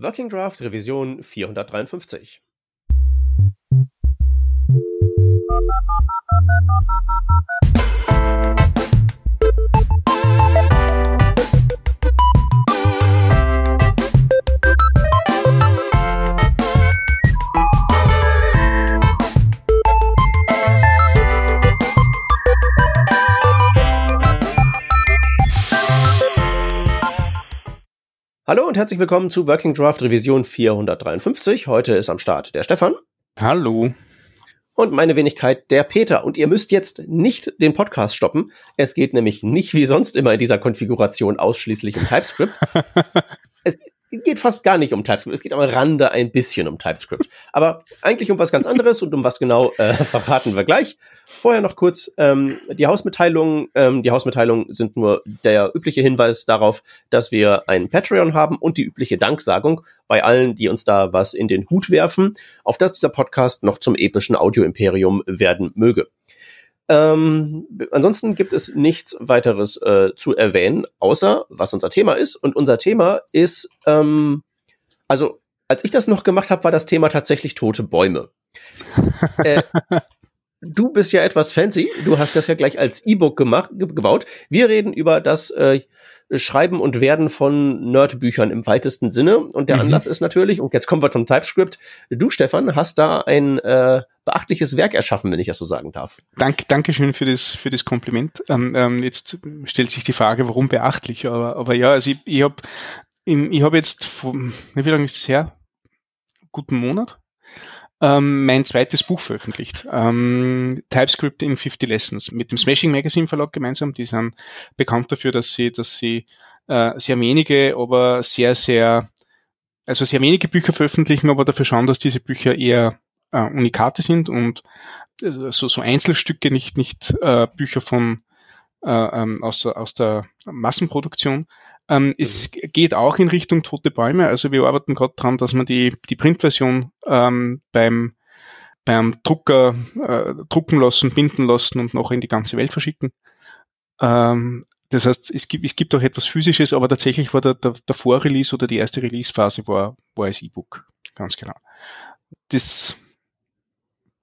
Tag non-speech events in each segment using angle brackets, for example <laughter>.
Working Draft Revision 453. Hallo und herzlich willkommen zu Working Draft Revision 453. Heute ist am Start der Stefan. Hallo. Und meine Wenigkeit, der Peter. Und ihr müsst jetzt nicht den Podcast stoppen. Es geht nämlich nicht wie sonst immer in dieser Konfiguration ausschließlich um TypeScript. <laughs> es geht fast gar nicht um TypeScript. Es geht am Rande ein bisschen um TypeScript. Aber eigentlich um was ganz anderes und um was genau äh, <laughs> verraten wir gleich. Vorher noch kurz ähm, die Hausmitteilungen. Ähm, die Hausmitteilungen sind nur der übliche Hinweis darauf, dass wir ein Patreon haben und die übliche Danksagung bei allen, die uns da was in den Hut werfen, auf dass dieser Podcast noch zum epischen Audio-Imperium werden möge. Ähm, ansonsten gibt es nichts weiteres äh, zu erwähnen, außer was unser Thema ist. Und unser Thema ist, ähm, also als ich das noch gemacht habe, war das Thema tatsächlich tote Bäume. <laughs> äh, du bist ja etwas fancy. Du hast das ja gleich als E-Book gemacht, ge gebaut. Wir reden über das äh, Schreiben und Werden von Nerdbüchern im weitesten Sinne. Und der mhm. Anlass ist natürlich, und jetzt kommen wir zum TypeScript. Du, Stefan, hast da ein äh, beachtliches Werk erschaffen, wenn ich das so sagen darf. Dank, Dankeschön für das, für das Kompliment. Ähm, ähm, jetzt stellt sich die Frage, warum beachtlich? Aber, aber ja, also ich, ich habe ich hab jetzt, wie lange ist es her? Guten Monat ähm, mein zweites Buch veröffentlicht. Ähm, TypeScript in 50 Lessons mit dem Smashing Magazine Verlag gemeinsam. Die sind bekannt dafür, dass sie, dass sie äh, sehr wenige, aber sehr, sehr, also sehr wenige Bücher veröffentlichen, aber dafür schauen, dass diese Bücher eher äh, Unikate sind und äh, so, so Einzelstücke, nicht, nicht äh, Bücher von ähm, aus, aus der Massenproduktion. Ähm, mhm. Es geht auch in Richtung tote Bäume. Also wir arbeiten gerade dran, dass man die, die Printversion ähm, beim, beim Drucker äh, drucken lassen, binden lassen und noch in die ganze Welt verschicken. Ähm, das heißt, es gibt, es gibt auch etwas Physisches, aber tatsächlich war der, der, der Vorrelease oder die erste Release-Phase war, war als E-Book. Ganz genau. Das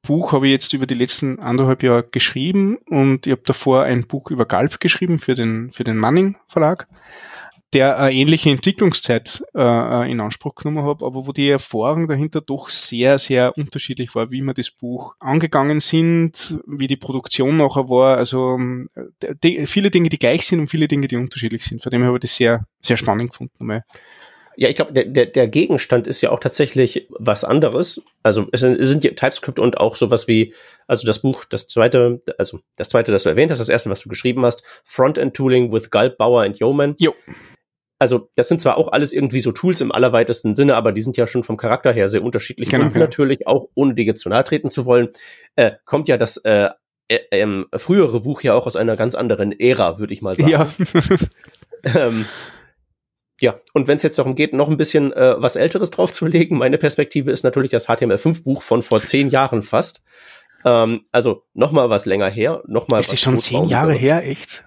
Buch habe ich jetzt über die letzten anderthalb Jahre geschrieben und ich habe davor ein Buch über Galb geschrieben für den, für den Manning Verlag der eine ähnliche Entwicklungszeit äh, in Anspruch genommen hat, aber wo die Erfahrung dahinter doch sehr, sehr unterschiedlich war, wie wir das Buch angegangen sind, wie die Produktion nachher war. Also die, viele Dinge, die gleich sind und viele Dinge, die unterschiedlich sind. Von dem her habe ich das sehr, sehr spannend gefunden. Einmal. Ja, ich glaube, der, der, der Gegenstand ist ja auch tatsächlich was anderes. Also es sind ja TypeScript und auch sowas wie, also das Buch, das zweite, also das zweite, das du erwähnt hast, das erste, was du geschrieben hast, Frontend Tooling with Gulp, Bauer and Yeoman. Jo also das sind zwar auch alles irgendwie so Tools im allerweitesten Sinne, aber die sind ja schon vom Charakter her sehr unterschiedlich. Genau, und natürlich auch, ohne dir jetzt zu nahe treten zu wollen, äh, kommt ja das äh, äh, ähm, frühere Buch ja auch aus einer ganz anderen Ära, würde ich mal sagen. Ja. <laughs> ähm, ja, und wenn es jetzt darum geht, noch ein bisschen äh, was Älteres draufzulegen, meine Perspektive ist natürlich das HTML5-Buch von vor zehn Jahren fast. Ähm, also noch mal was länger her, noch mal. Ist es schon zehn Jahre her, echt?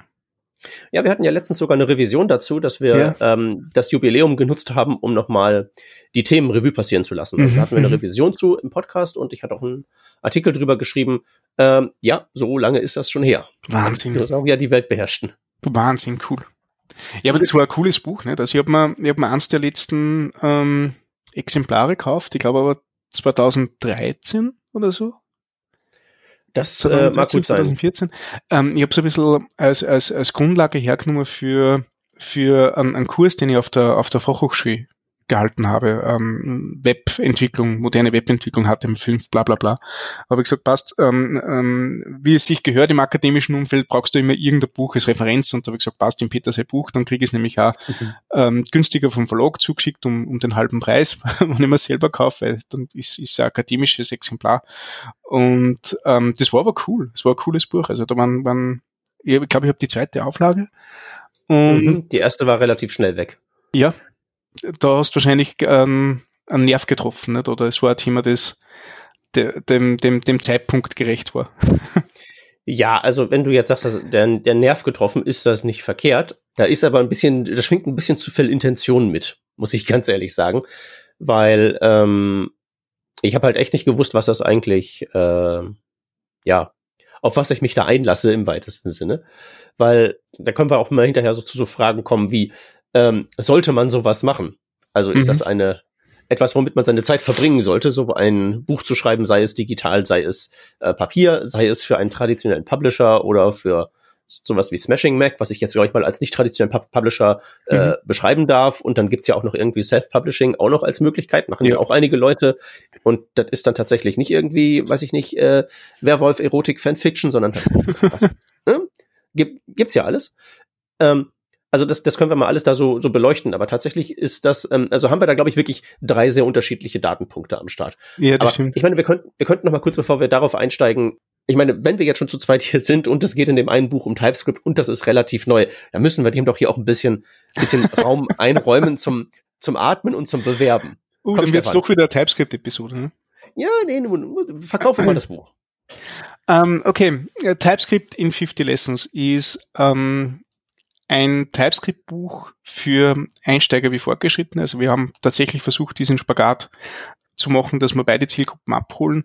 Ja, wir hatten ja letztens sogar eine Revision dazu, dass wir ja. ähm, das Jubiläum genutzt haben, um nochmal die Themen Revue passieren zu lassen. Also mhm. da hatten wir eine mhm. Revision zu im Podcast und ich hatte auch einen Artikel drüber geschrieben. Ähm, ja, so lange ist das schon her. Wahnsinn. Dinosaurier die Welt beherrschten. Wahnsinn, cool. Ja, aber das war ein cooles Buch. Ne? Also ich habe mir, ich hab mir eins der letzten ähm, Exemplare gekauft, ich glaube aber 2013 oder so. Das äh, mag gut sein. 2014. Ähm, ich habe es ein bisschen als, als, als Grundlage hergenommen für, für einen, einen Kurs, den ich auf der, auf der Fachhochschule gehalten habe, ähm, Webentwicklung, moderne Webentwicklung, HTML5, bla bla bla. Habe ich gesagt, passt, ähm, ähm, wie es sich gehört im akademischen Umfeld, brauchst du immer irgendein Buch als Referenz und da habe ich gesagt, passt, im Peter sein Buch, dann kriege ich es nämlich auch mhm. ähm, günstiger vom Verlag zugeschickt um, um den halben Preis, <laughs> wenn ich mir selber kaufe, weil dann ist es ein akademisches Exemplar. Und ähm, das war aber cool, das war ein cooles Buch. Also da waren, waren ich glaube, ich habe die zweite Auflage. Und mhm, die erste war relativ schnell weg. Ja, da hast du wahrscheinlich ähm, einen Nerv getroffen, nicht? oder es war ein Thema, das dem, dem, dem Zeitpunkt gerecht war. Ja, also wenn du jetzt sagst, dass der, der Nerv getroffen ist, das nicht verkehrt. Da ist aber ein bisschen, da schwingt ein bisschen zu viel Intention mit. muss ich <laughs> ganz ehrlich sagen, weil ähm, ich habe halt echt nicht gewusst, was das eigentlich, äh, ja, auf was ich mich da einlasse im weitesten Sinne, weil da können wir auch mal hinterher so zu so Fragen kommen wie, ähm, sollte man sowas machen? Also ist mhm. das eine etwas, womit man seine Zeit verbringen sollte, so ein Buch zu schreiben, sei es digital, sei es äh, Papier, sei es für einen traditionellen Publisher oder für sowas wie Smashing Mac, was ich jetzt, glaube ich, mal als nicht traditionellen Publisher äh, mhm. beschreiben darf. Und dann gibt's ja auch noch irgendwie Self-Publishing auch noch als Möglichkeit, machen ja. ja auch einige Leute. Und das ist dann tatsächlich nicht irgendwie, weiß ich nicht, äh, Werwolf, Erotik, Fanfiction, sondern tatsächlich was. <laughs> ne? Gibt, gibt's ja alles. Ähm, also das, das können wir mal alles da so, so beleuchten, aber tatsächlich ist das, ähm, also haben wir da, glaube ich, wirklich drei sehr unterschiedliche Datenpunkte am Start. Ja, das aber stimmt. Ich meine, wir könnten, wir könnten noch mal kurz, bevor wir darauf einsteigen, ich meine, wenn wir jetzt schon zu zweit hier sind und es geht in dem einen Buch um TypeScript und das ist relativ neu, dann müssen wir dem doch hier auch ein bisschen, bisschen <laughs> Raum einräumen zum, zum Atmen und zum Bewerben. Uh, Komm, dann wird's doch wieder TypeScript-Episode, ne? Ja, nee, verkaufen wir mal das Buch. Um, <clears throat> ähm, okay, äh, TypeScript in 50 Lessons ist um, ein TypeScript-Buch für Einsteiger wie Fortgeschrittene. Also wir haben tatsächlich versucht, diesen Spagat zu machen, dass wir beide Zielgruppen abholen.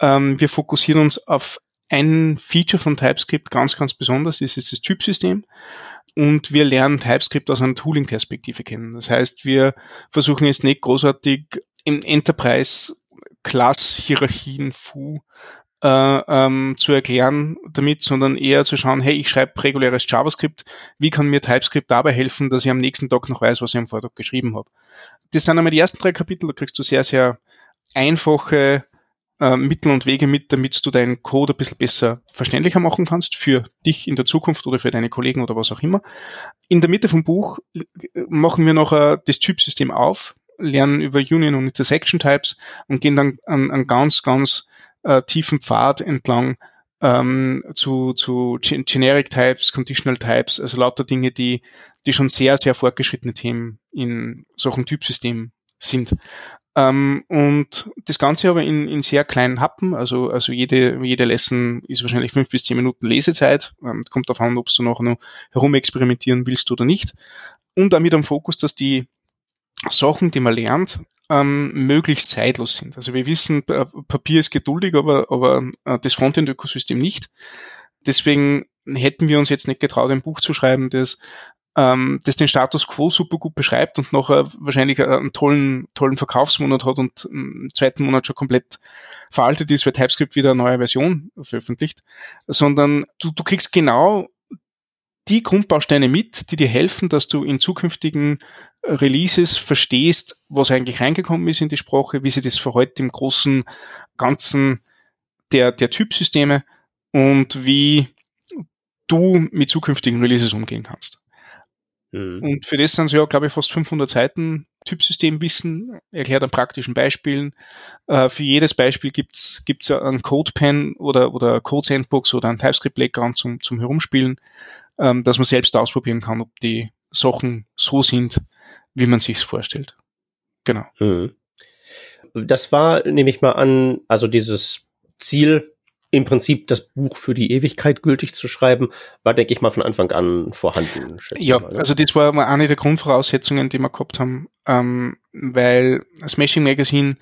Ähm, wir fokussieren uns auf ein Feature von TypeScript ganz, ganz besonders, das ist das Typsystem. Und wir lernen TypeScript aus einer Tooling-Perspektive kennen. Das heißt, wir versuchen jetzt nicht großartig in Enterprise-Class-Hierarchien, FU, äh, ähm, zu erklären damit, sondern eher zu schauen, hey, ich schreibe reguläres JavaScript, wie kann mir TypeScript dabei helfen, dass ich am nächsten Tag noch weiß, was ich am Vortag geschrieben habe. Das sind einmal die ersten drei Kapitel, da kriegst du sehr, sehr einfache äh, Mittel und Wege mit, damit du deinen Code ein bisschen besser verständlicher machen kannst für dich in der Zukunft oder für deine Kollegen oder was auch immer. In der Mitte vom Buch äh, machen wir noch äh, das Typsystem auf, lernen über Union und Intersection Types und gehen dann an, an ganz, ganz äh, tiefen Pfad entlang ähm, zu, zu Generic Types, Conditional Types, also lauter Dinge, die, die schon sehr, sehr fortgeschrittene Themen in solchen Typsystemen sind. Ähm, und das Ganze aber in, in sehr kleinen Happen, also, also jede, jede Lesson ist wahrscheinlich fünf bis zehn Minuten Lesezeit, ähm, kommt darauf an, ob du noch, noch herumexperimentieren willst oder nicht. Und damit am Fokus, dass die Sachen, die man lernt, ähm, möglichst zeitlos sind. Also wir wissen, Papier ist geduldig, aber, aber äh, das Frontend-Ökosystem nicht. Deswegen hätten wir uns jetzt nicht getraut, ein Buch zu schreiben, das, ähm, das den Status quo super gut beschreibt und nachher wahrscheinlich einen tollen, tollen Verkaufsmonat hat und im zweiten Monat schon komplett veraltet ist, weil TypeScript wieder eine neue Version veröffentlicht, sondern du, du kriegst genau die Grundbausteine mit, die dir helfen, dass du in zukünftigen Releases verstehst, was eigentlich reingekommen ist in die Sprache, wie sie das verhält im großen Ganzen der, der Typsysteme und wie du mit zukünftigen Releases umgehen kannst. Mhm. Und für das sind es ja, glaube ich, fast 500 Seiten Typsystemwissen, erklärt an praktischen Beispielen. Äh, für jedes Beispiel gibt's gibt's einen CodePen oder, oder Code Sandbox oder ein TypeScript Playground zum, zum Herumspielen, ähm, dass man selbst ausprobieren kann, ob die Sachen so sind, wie man sich's vorstellt. Genau. Mhm. Das war, nehme ich mal an, also dieses Ziel, im Prinzip das Buch für die Ewigkeit gültig zu schreiben, war, denke ich mal, von Anfang an vorhanden. Ja, mal, ne? also das war mal eine der Grundvoraussetzungen, die wir gehabt haben, ähm, weil Smashing Magazine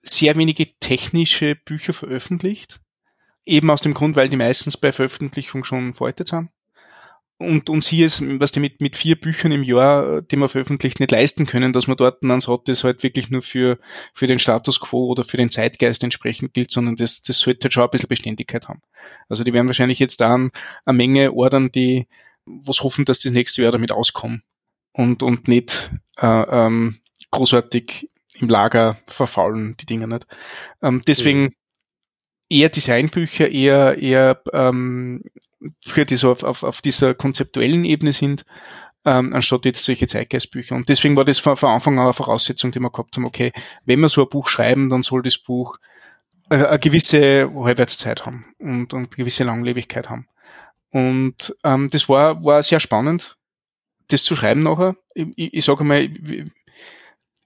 sehr wenige technische Bücher veröffentlicht, eben aus dem Grund, weil die meistens bei Veröffentlichung schon veraltet sind und uns hier ist, was die mit, mit vier Büchern im Jahr, die man veröffentlicht, nicht leisten können, dass man dort dann sagt, das halt wirklich nur für, für den Status quo oder für den Zeitgeist entsprechend gilt, sondern das, das sollte halt schon ein bisschen Beständigkeit haben. Also die werden wahrscheinlich jetzt dann eine Menge ordern, die was hoffen, dass das nächste Jahr damit auskommen und, und nicht äh, ähm, großartig im Lager verfaulen, die Dinge nicht. Ähm, deswegen mhm. eher Designbücher, eher, eher ähm, Die so auf, auf, auf dieser konzeptuellen Ebene sind, ähm, anstatt jetzt solche Zeitgeistbücher. Und deswegen war das von, von Anfang an eine Voraussetzung, die wir gehabt haben, okay, wenn wir so ein Buch schreiben, dann soll das Buch äh, eine gewisse Halbwertszeit haben und, und eine gewisse Langlebigkeit haben. Und ähm, das war, war sehr spannend, das zu schreiben nachher. Ich, ich, ich sage mal,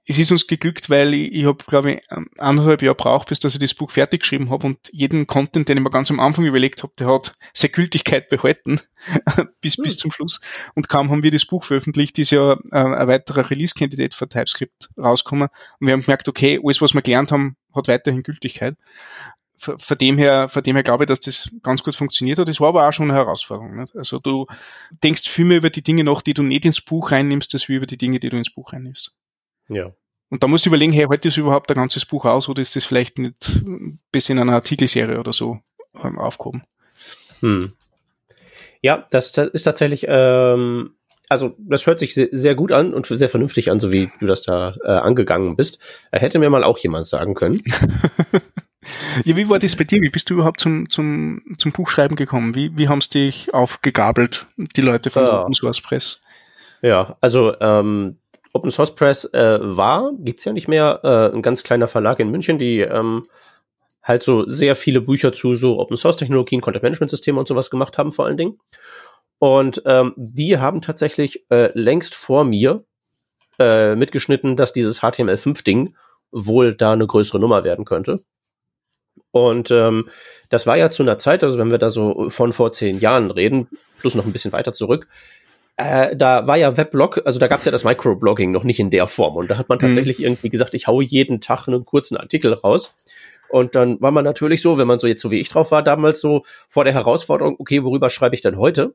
es ist uns geglückt, weil ich, ich habe, glaube ich, anderthalb Jahre braucht, bis dass ich das Buch fertig geschrieben habe und jeden Content, den ich mir ganz am Anfang überlegt habe, der hat seine Gültigkeit behalten <laughs> bis, hm. bis zum Schluss. Und kaum haben wir das Buch veröffentlicht, ist ja äh, ein weiterer Release-Kandidat für TypeScript rausgekommen und wir haben gemerkt, okay, alles, was wir gelernt haben, hat weiterhin Gültigkeit. Von dem her, von dem her glaube ich, dass das ganz gut funktioniert hat. Das war aber auch schon eine Herausforderung. Nicht? Also du denkst viel mehr über die Dinge nach, die du nicht ins Buch reinnimmst, als wie über die Dinge, die du ins Buch reinnimmst. Ja. Und da musst du überlegen, hey, heute ist überhaupt ein ganzes Buch aus oder ist das vielleicht nicht bis in einer Artikelserie oder so ähm, aufgehoben? Hm. Ja, das ist tatsächlich, ähm, also das hört sich sehr, sehr, gut an und sehr vernünftig an, so wie du das da äh, angegangen bist. Äh, hätte mir mal auch jemand sagen können. <laughs> ja, wie war das bei dir? Wie bist du überhaupt zum, zum, zum Buchschreiben gekommen? Wie, wie haben es dich aufgegabelt, die Leute von ja. der Open Source Press? Ja, also ähm, Open Source Press äh, war, gibt's ja nicht mehr, äh, ein ganz kleiner Verlag in München, die ähm, halt so sehr viele Bücher zu so Open Source Technologien, Content Management Systeme und sowas gemacht haben vor allen Dingen. Und ähm, die haben tatsächlich äh, längst vor mir äh, mitgeschnitten, dass dieses HTML5-Ding wohl da eine größere Nummer werden könnte. Und ähm, das war ja zu einer Zeit, also wenn wir da so von vor zehn Jahren reden, plus noch ein bisschen weiter zurück, äh, da war ja Weblog, also da gab es ja das Microblogging noch nicht in der Form. Und da hat man mhm. tatsächlich mhm. irgendwie gesagt, ich haue jeden Tag einen kurzen Artikel raus. Und dann war man natürlich so, wenn man so jetzt so wie ich drauf war, damals so vor der Herausforderung, okay, worüber schreibe ich denn heute?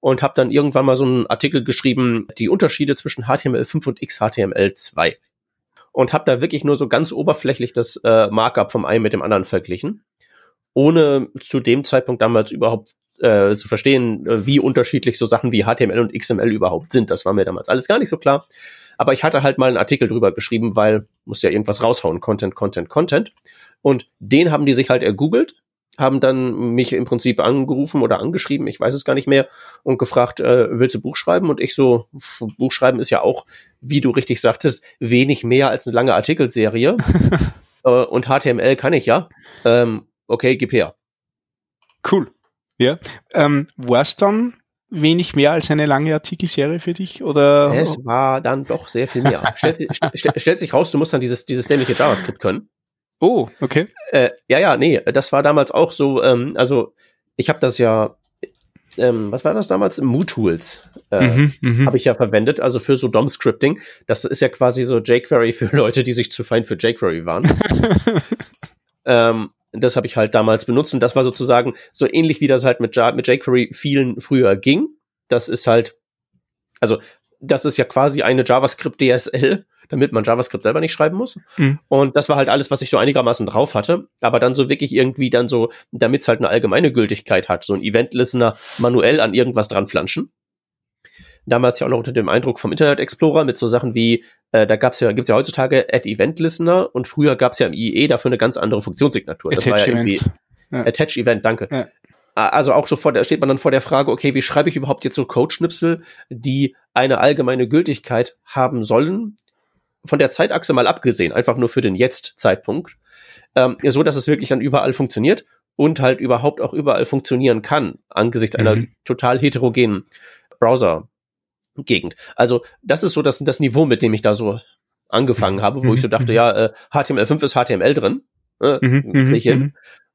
Und habe dann irgendwann mal so einen Artikel geschrieben, die Unterschiede zwischen HTML5 und XHTML2. Und habe da wirklich nur so ganz oberflächlich das äh, Markup vom einen mit dem anderen verglichen, ohne zu dem Zeitpunkt damals überhaupt äh, zu verstehen, äh, wie unterschiedlich so Sachen wie HTML und XML überhaupt sind. Das war mir damals alles gar nicht so klar. Aber ich hatte halt mal einen Artikel drüber geschrieben, weil muss ja irgendwas raushauen, Content, Content, Content. Und den haben die sich halt ergoogelt, haben dann mich im Prinzip angerufen oder angeschrieben, ich weiß es gar nicht mehr, und gefragt, äh, willst du Buch schreiben? Und ich so, Buch schreiben ist ja auch, wie du richtig sagtest, wenig mehr als eine lange Artikelserie. <laughs> äh, und HTML kann ich ja. Ähm, okay, gib her. Cool. Ja. Ähm, War es dann wenig mehr als eine lange Artikelserie für dich? Oder? Es war dann doch sehr viel mehr. <laughs> stellt, st stellt sich raus, du musst dann dieses, dieses dämliche JavaScript können. Oh, okay. Äh, ja, ja, nee, das war damals auch so, ähm, also ich habe das ja, ähm, was war das damals? MooTools äh, mhm, mhm. habe ich ja verwendet, also für so DOM-Scripting. Das ist ja quasi so jQuery für Leute, die sich zu fein für jQuery waren. <laughs> ähm, das habe ich halt damals benutzt und das war sozusagen so ähnlich wie das halt mit, mit jQuery vielen früher ging. Das ist halt, also das ist ja quasi eine JavaScript DSL, damit man JavaScript selber nicht schreiben muss. Mhm. Und das war halt alles, was ich so einigermaßen drauf hatte. Aber dann so wirklich irgendwie dann so, damit es halt eine allgemeine Gültigkeit hat, so ein Event-Listener manuell an irgendwas dran flanschen damals ja auch noch unter dem Eindruck vom Internet Explorer mit so Sachen wie, äh, da gab's ja, gibt's ja heutzutage Add Event Listener und früher gab's ja im IE dafür eine ganz andere Funktionssignatur. Das Attach war ja irgendwie ja. Attach Event, danke. Ja. Also auch so vor der, steht man dann vor der Frage, okay, wie schreibe ich überhaupt jetzt so Codeschnipsel, die eine allgemeine Gültigkeit haben sollen? Von der Zeitachse mal abgesehen, einfach nur für den Jetzt-Zeitpunkt, ähm, so dass es wirklich dann überall funktioniert und halt überhaupt auch überall funktionieren kann, angesichts mhm. einer total heterogenen Browser Gegend. Also das ist so das, das Niveau, mit dem ich da so angefangen habe, wo ich so dachte, ja, äh, HTML5 ist HTML drin, äh, mhm, ich hin, mhm.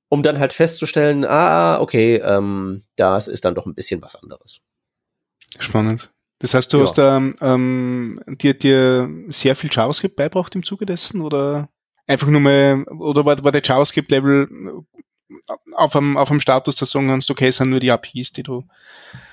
um dann halt festzustellen, ah, okay, ähm, das ist dann doch ein bisschen was anderes. Spannend. Das heißt, du ja. hast da ähm, dir, dir sehr viel JavaScript beibracht im Zuge dessen oder einfach nur mal, oder war, war der JavaScript-Level auf einem, auf einem Status, da sagen kannst, okay, es sind nur die APIs, die du.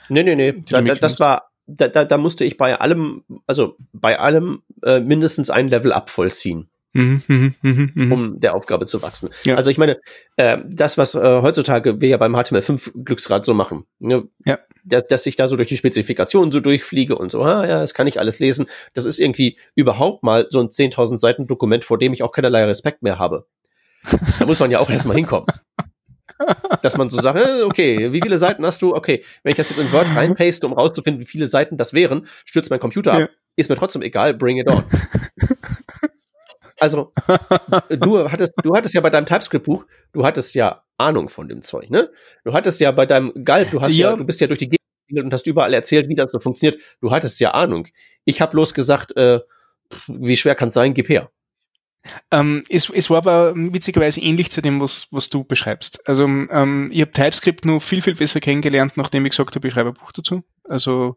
Nee, nee, nee. Da, das war da, da, da musste ich bei allem, also bei allem äh, mindestens ein Level up vollziehen. Mhm, mh, mh, mh. um der Aufgabe zu wachsen. Ja. Also ich meine, äh, das, was äh, heutzutage wir ja beim HTML5 Glücksrad so machen, ne? ja. dass, dass ich da so durch die Spezifikationen so durchfliege und so, ah, ja, das kann ich alles lesen, das ist irgendwie überhaupt mal so ein 10.000 Seiten Dokument, vor dem ich auch keinerlei Respekt mehr habe. Da muss man ja auch erstmal hinkommen. <laughs> dass man so sagt, äh, okay, wie viele Seiten hast du? Okay, wenn ich das jetzt in Word reinpaste, um rauszufinden, wie viele Seiten das wären, stürzt mein Computer ab. Ja. Ist mir trotzdem egal, bring it on. Also, du hattest, du hattest ja bei deinem TypeScript-Buch, du hattest ja Ahnung von dem Zeug, ne? Du hattest ja bei deinem Galb, du hast ja, ja du bist ja durch die Gegend und hast überall erzählt, wie das so funktioniert. Du hattest ja Ahnung. Ich habe bloß gesagt, äh, wie schwer kann es sein? Gib her. Ähm, es, es war aber witzigerweise ähnlich zu dem, was, was du beschreibst. Also ähm, ich habe TypeScript nur viel, viel besser kennengelernt, nachdem ich gesagt habe, ich schreibe ein Buch dazu. Also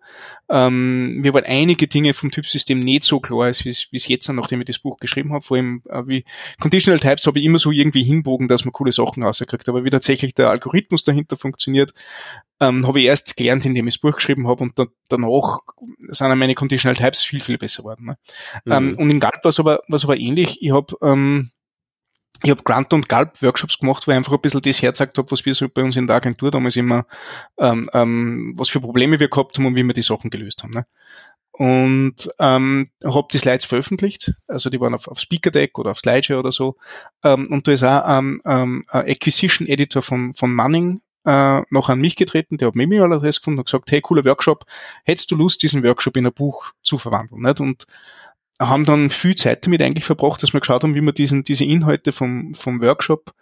ähm, mir waren einige Dinge vom Typsystem nicht so klar, als wie es jetzt, nachdem ich das Buch geschrieben habe. Vor allem äh, wie Conditional Types habe ich immer so irgendwie hinbogen, dass man coole Sachen rauskriegt. Aber wie tatsächlich der Algorithmus dahinter funktioniert, ähm, habe ich erst gelernt, indem ich das Buch geschrieben habe und da, danach sind meine Conditional Types viel, viel besser geworden. Ne? Mhm. Ähm, und in Galp war es aber, war's aber ähnlich. Ich habe ähm, ich habe Grant und Galp Workshops gemacht, weil ich einfach ein bisschen das herzeigt habe, was wir so bei uns in der Agentur damals immer, ähm, ähm, was für Probleme wir gehabt haben und wie wir die Sachen gelöst haben. Ne? Und ähm, habe die Slides veröffentlicht, also die waren auf, auf Speaker Deck oder auf Slideshare oder so. Ähm, und da ist auch ähm, ähm, ein Acquisition Editor von, von Manning äh, noch an mich getreten, der hat mir E-Mail-Adresse gefunden und gesagt, hey, cooler Workshop, hättest du Lust, diesen Workshop in ein Buch zu verwandeln? Nicht? Und haben dann viel Zeit damit eigentlich verbracht, dass wir geschaut haben, wie man diesen, diese Inhalte vom, vom Workshop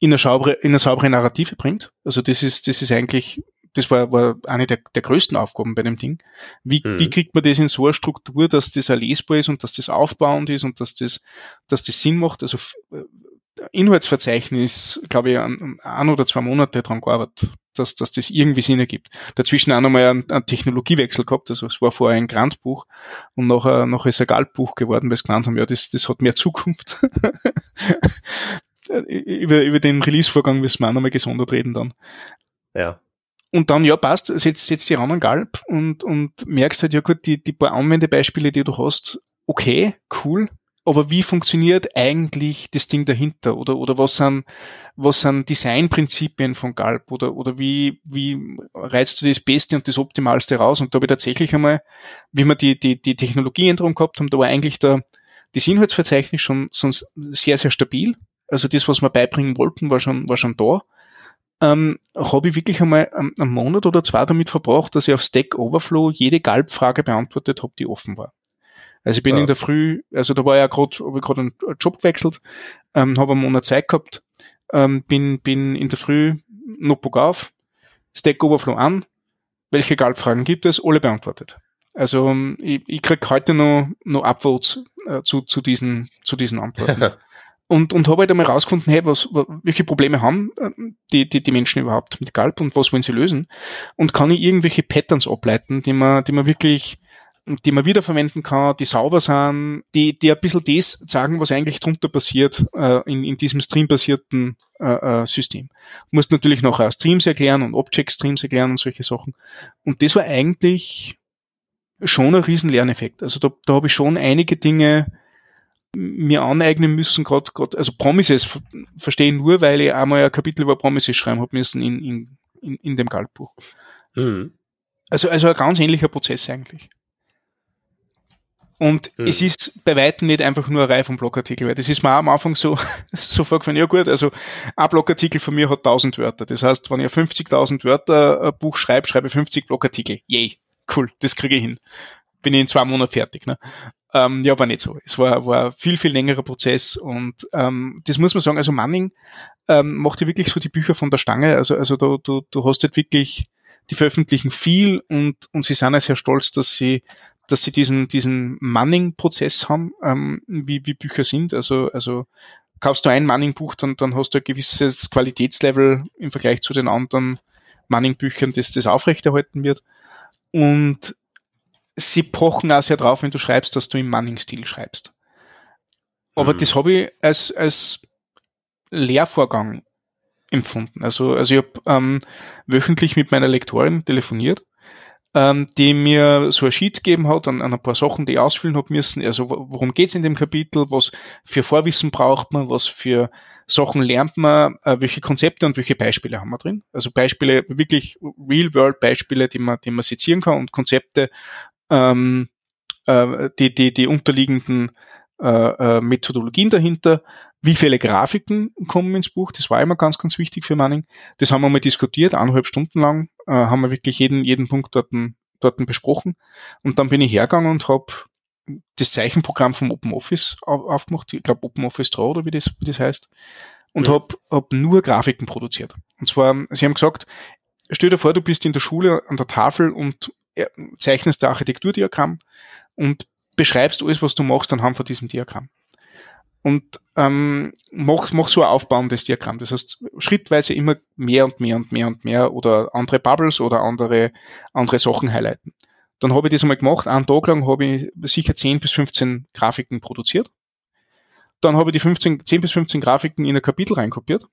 in eine, saubere, in eine saubere Narrative bringt. Also das ist, das ist eigentlich, das war, war eine der, der größten Aufgaben bei dem Ding. Wie, mhm. wie kriegt man das in so eine Struktur, dass das auch lesbar ist und dass das aufbauend ist und dass das, dass das Sinn macht? Also Inhaltsverzeichnis, glaube ich, an, ein oder zwei Monate dran gearbeitet, dass, dass das irgendwie Sinn ergibt. Dazwischen auch nochmal einen, einen Technologiewechsel gehabt, also es war vorher ein Grandbuch und nachher, nachher ist ein Galtbuch geworden, weil sie gemeint haben, ja, das, das hat mehr Zukunft. <laughs> über, über den Release-Vorgang müssen wir auch nochmal gesondert reden dann. Ja. Und dann, ja, passt, setzt, setzt die ran an Galb und, und merkst halt, ja gut, die, die paar Anwendebeispiele, die du hast, okay, cool, aber wie funktioniert eigentlich das Ding dahinter? Oder, oder was sind, was sind Designprinzipien von Galb? Oder, oder wie, wie reizt du das Beste und das Optimalste raus? Und da habe ich tatsächlich einmal, wie wir die, die, die Technologieänderung gehabt haben, da war eigentlich der, das Inhaltsverzeichnis schon, schon sehr, sehr stabil. Also das, was wir beibringen wollten, war schon, war schon da. Ähm, habe ich wirklich einmal einen, Monat oder zwei damit verbracht, dass ich auf Stack Overflow jede Galb-Frage beantwortet habe, die offen war. Also ich bin ja. in der Früh, also da war ja gerade, habe ich gerade einen Job gewechselt, ähm, habe einen Monat Zeit gehabt, ähm, bin, bin in der Früh Notebook auf, Stack Overflow an, welche Galbfragen gibt es, alle beantwortet. Also ähm, ich, ich krieg heute noch, noch Upvotes äh, zu, zu, diesen, zu diesen Antworten. <laughs> und, und habe halt einmal rausgefunden, hey, was, welche Probleme haben äh, die, die, die Menschen überhaupt mit Galb und was wollen sie lösen? Und kann ich irgendwelche Patterns ableiten, die man, die man wirklich die man wiederverwenden kann, die sauber sind, die, die ein bisschen das sagen, was eigentlich drunter passiert äh, in, in diesem streambasierten äh, äh, System. Du musst natürlich noch Streams erklären und Object-Streams erklären und solche Sachen. Und das war eigentlich schon ein riesen Lerneffekt. Also da, da habe ich schon einige Dinge mir aneignen müssen, gerade also Promises verstehen nur, weil ich einmal ein Kapitel über Promises schreiben habe müssen in, in, in, in dem Galtbuch. Mhm. Also, also ein ganz ähnlicher Prozess eigentlich. Und mhm. es ist bei weitem nicht einfach nur eine Reihe von Blogartikeln, weil das ist mir auch am Anfang so, <laughs> so vorgefallen, ja gut, also ein Blogartikel von mir hat 1000 Wörter. Das heißt, wenn ich 50.000 Wörter ein Buch schreibe, schreibe ich 50 Blogartikel. Yay, cool, das kriege ich hin. Bin ich in zwei Monaten fertig. Ne? Ähm, ja, war nicht so. Es war, war ein viel, viel längerer Prozess und ähm, das muss man sagen, also Manning ähm, macht ja wirklich so die Bücher von der Stange. Also, also du, du, du hast halt wirklich, die veröffentlichen viel und, und sie sind ja sehr stolz, dass sie dass sie diesen, diesen Manning-Prozess haben, ähm, wie, wie Bücher sind. Also, also kaufst du ein Manning-Buch, dann, dann hast du ein gewisses Qualitätslevel im Vergleich zu den anderen Manning-Büchern, das das aufrechterhalten wird. Und sie pochen auch sehr drauf, wenn du schreibst, dass du im Manning-Stil schreibst. Aber mhm. das habe ich als, als Lehrvorgang empfunden. Also, also ich habe ähm, wöchentlich mit meiner Lektorin telefoniert ähm, die mir so ein Sheet gegeben hat an, an ein paar Sachen, die ich ausfüllen habe müssen. Also worum geht's in dem Kapitel, was für Vorwissen braucht man, was für Sachen lernt man, äh, welche Konzepte und welche Beispiele haben wir drin. Also Beispiele, wirklich Real-World-Beispiele, die man, die man sezieren kann und Konzepte, ähm, äh, die, die, die unterliegenden äh, äh, Methodologien dahinter, wie viele Grafiken kommen ins Buch, das war immer ganz, ganz wichtig für Manning. Das haben wir mal diskutiert, eineinhalb Stunden lang, äh, haben wir wirklich jeden, jeden Punkt dort, dort besprochen. Und dann bin ich hergegangen und habe das Zeichenprogramm vom Open Office aufgemacht, ich glaube Open Office Draw oder wie das, wie das heißt, und ja. habe hab nur Grafiken produziert. Und zwar, sie haben gesagt, stell dir vor, du bist in der Schule an der Tafel und zeichnest ein Architekturdiagramm und beschreibst alles, was du machst, anhand von diesem Diagramm. Und ähm, mach, mach so ein aufbauendes Diagramm. Das heißt, schrittweise immer mehr und mehr und mehr und mehr oder andere Bubbles oder andere, andere Sachen highlighten. Dann habe ich das einmal gemacht. Einen Tag lang habe ich sicher 10 bis 15 Grafiken produziert. Dann habe ich die 15, 10 bis 15 Grafiken in ein Kapitel reinkopiert,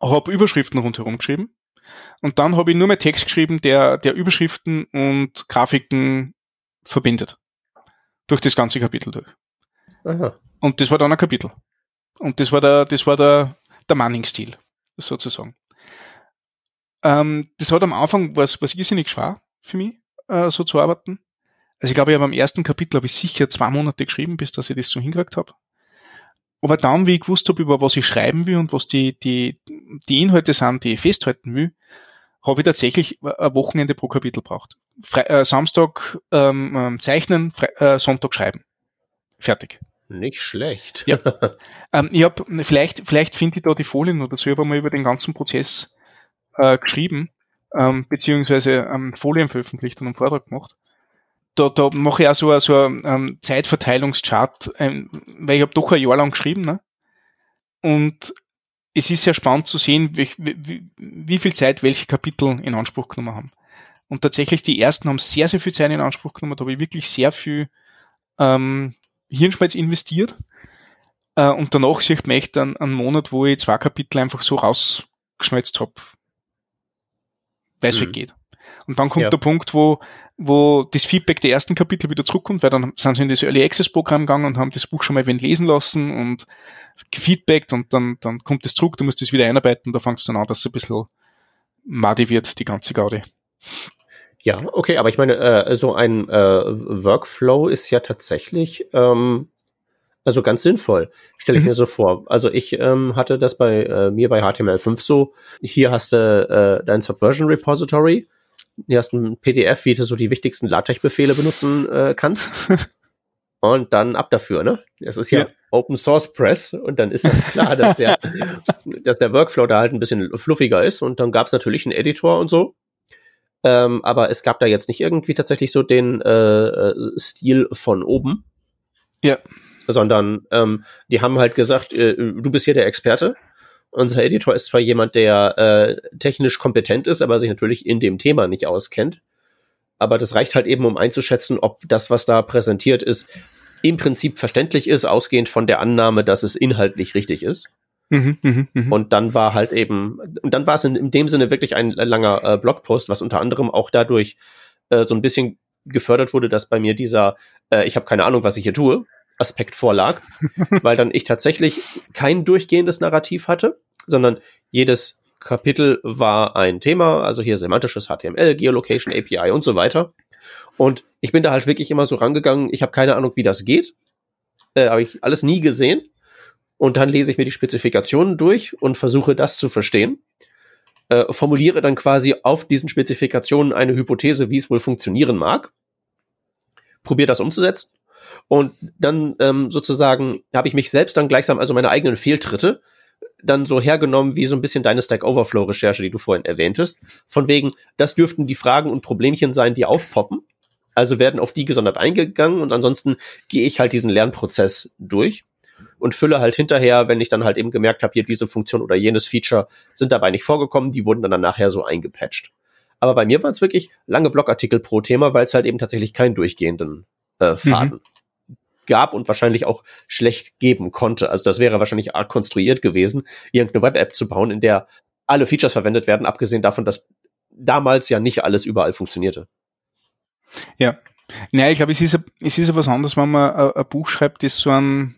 habe Überschriften rundherum geschrieben und dann habe ich nur mehr Text geschrieben, der, der Überschriften und Grafiken verbindet. Durch das ganze Kapitel durch. Und das war dann ein Kapitel. Und das war der, das war der, der Manning-Stil, sozusagen. Ähm, das hat am Anfang was, was irrsinnig schwer für mich, äh, so zu arbeiten. Also ich glaube, ich habe am ersten Kapitel habe ich sicher zwei Monate geschrieben, bis dass ich das so hingekriegt habe. Aber dann, wie ich gewusst habe, über was ich schreiben will und was die, die, die Inhalte sind, die ich festhalten will, habe ich tatsächlich ein Wochenende pro Kapitel braucht. Äh, Samstag ähm, ähm, zeichnen, Fre äh, Sonntag schreiben. Fertig. Nicht schlecht. Ja. <laughs> ähm, ich habe vielleicht, vielleicht finde ich da die Folien oder so, ich habe mal über den ganzen Prozess äh, geschrieben, ähm, beziehungsweise ähm, Folien veröffentlicht und einen Vortrag gemacht. Da, da mache ich auch so, so einen ähm, Zeitverteilungschart, ähm, weil ich habe doch ein Jahr lang geschrieben, ne? Und es ist sehr spannend zu sehen, wie, wie, wie viel Zeit welche Kapitel in Anspruch genommen haben. Und tatsächlich die ersten haben sehr, sehr viel Zeit in Anspruch genommen. Da habe ich wirklich sehr viel ähm, Hirnschmalz investiert. Äh, und danach sieht man echt einen, einen Monat, wo ich zwei Kapitel einfach so rausgeschmelzt habe, weil es mhm. weggeht. Und dann kommt ja. der Punkt, wo, wo das Feedback der ersten Kapitel wieder zurückkommt, weil dann sind sie in das Early Access Programm gegangen und haben das Buch schon mal wen lesen lassen und gefeedbackt und dann, dann kommt es zurück, du musst das wieder einarbeiten, da fängst du dann an, dass es ein bisschen muddy wird, die ganze Gaudi. Ja, okay, aber ich meine, äh, so ein äh, Workflow ist ja tatsächlich ähm, also ganz sinnvoll, stelle ich mhm. mir so vor. Also ich ähm, hatte das bei äh, mir bei HTML5 so. Hier hast du äh, dein Subversion Repository. Hier hast du ein PDF, wie du so die wichtigsten LaTeX-Befehle benutzen äh, kannst. <laughs> und dann ab dafür, ne? Es ist ja, ja, Open Source Press und dann ist ganz klar, dass der, <laughs> dass der Workflow da halt ein bisschen fluffiger ist und dann gab es natürlich einen Editor und so. Ähm, aber es gab da jetzt nicht irgendwie tatsächlich so den äh, äh, Stil von oben. Ja. Sondern ähm, die haben halt gesagt, äh, du bist hier der Experte. Unser Editor ist zwar jemand, der äh, technisch kompetent ist, aber sich natürlich in dem Thema nicht auskennt. Aber das reicht halt eben, um einzuschätzen, ob das, was da präsentiert ist, im Prinzip verständlich ist, ausgehend von der Annahme, dass es inhaltlich richtig ist. Mhm, mh, mh. Und dann war halt eben, und dann war es in, in dem Sinne wirklich ein langer äh, Blogpost, was unter anderem auch dadurch äh, so ein bisschen gefördert wurde, dass bei mir dieser, äh, ich habe keine Ahnung, was ich hier tue, Aspekt vorlag, <laughs> weil dann ich tatsächlich kein durchgehendes Narrativ hatte, sondern jedes Kapitel war ein Thema, also hier semantisches HTML, Geolocation API und so weiter. Und ich bin da halt wirklich immer so rangegangen, ich habe keine Ahnung, wie das geht, äh, habe ich alles nie gesehen und dann lese ich mir die Spezifikationen durch und versuche das zu verstehen. Äh, formuliere dann quasi auf diesen Spezifikationen eine Hypothese, wie es wohl funktionieren mag. Probiere das umzusetzen. Und dann ähm, sozusagen habe ich mich selbst dann gleichsam, also meine eigenen Fehltritte, dann so hergenommen wie so ein bisschen deine Stack Overflow Recherche, die du vorhin erwähntest. Von wegen, das dürften die Fragen und Problemchen sein, die aufpoppen. Also werden auf die gesondert eingegangen und ansonsten gehe ich halt diesen Lernprozess durch und fülle halt hinterher, wenn ich dann halt eben gemerkt habe, hier diese Funktion oder jenes Feature sind dabei nicht vorgekommen, die wurden dann, nachher so eingepatcht. Aber bei mir waren es wirklich lange Blogartikel pro Thema, weil es halt eben tatsächlich keinen durchgehenden äh, Faden mhm. gab und wahrscheinlich auch schlecht geben konnte. Also das wäre wahrscheinlich arg konstruiert gewesen, irgendeine Web-App zu bauen, in der alle Features verwendet werden, abgesehen davon, dass damals ja nicht alles überall funktionierte. Ja. Naja, ich glaube, es ist, es ist ja was anderes, wenn man ein, ein Buch schreibt, das so ein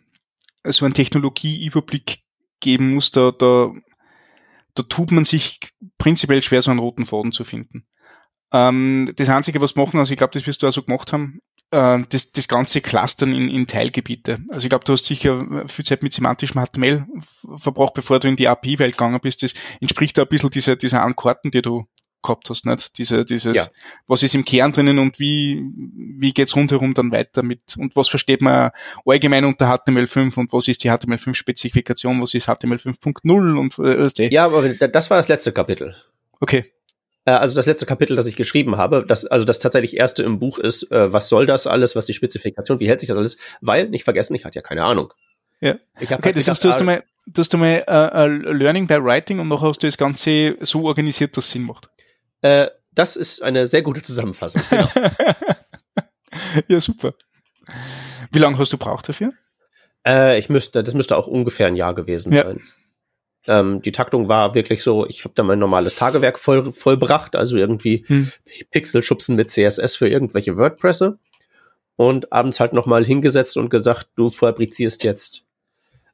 so einen Technologieüberblick geben muss, da, da, da tut man sich prinzipiell schwer, so einen roten Faden zu finden. Ähm, das Einzige, was machen, also ich glaube, das wirst du auch so gemacht haben, äh, das, das ganze Clustern in, in Teilgebiete. Also ich glaube, du hast sicher viel Zeit mit semantischem HTML verbraucht, bevor du in die API-Welt gegangen bist. Das entspricht da ein bisschen dieser, dieser Ankarten, die du gehabt hast, nicht? Diese, dieses, ja. was ist im Kern drinnen und wie, wie geht's rundherum dann weiter mit, und was versteht man allgemein unter HTML5 und was ist die HTML5-Spezifikation, was ist HTML 5.0 und, äh, Ja, aber das war das letzte Kapitel. Okay. Äh, also das letzte Kapitel, das ich geschrieben habe, das, also das tatsächlich erste im Buch ist, äh, was soll das alles, was die Spezifikation, wie hält sich das alles? Weil, nicht vergessen, ich hatte ja keine Ahnung. Ja. Ich okay, das heißt, du hast einmal, du hast einmal uh, uh, Learning by Writing und noch hast du das Ganze so organisiert, dass es Sinn macht. Äh, das ist eine sehr gute Zusammenfassung. Genau. <laughs> ja, super. Wie lange hast du braucht dafür? Äh, ich müsste, das müsste auch ungefähr ein Jahr gewesen ja. sein. Ähm, die Taktung war wirklich so, ich habe da mein normales Tagewerk voll, vollbracht, also irgendwie hm. Pixel schubsen mit CSS für irgendwelche WordPresse und abends halt nochmal hingesetzt und gesagt, du fabrizierst jetzt.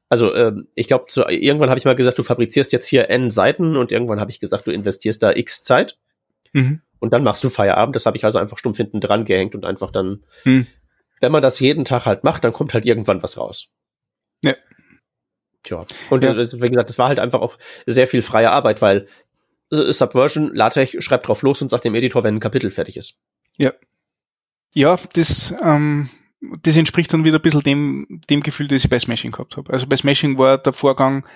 Also äh, ich glaube, irgendwann habe ich mal gesagt, du fabrizierst jetzt hier n Seiten und irgendwann habe ich gesagt, du investierst da x Zeit mhm. und dann machst du Feierabend. Das habe ich also einfach stumpf hinten dran gehängt und einfach dann, mhm. wenn man das jeden Tag halt macht, dann kommt halt irgendwann was raus. Ja. Tja. Und ja. Das, wie gesagt, das war halt einfach auch sehr viel freie Arbeit, weil Subversion, LaTeX schreibt drauf los und sagt dem Editor, wenn ein Kapitel fertig ist. Ja. Ja, das, ähm, das entspricht dann wieder ein bisschen dem, dem Gefühl, das ich bei Smashing gehabt habe. Also bei Smashing war der Vorgang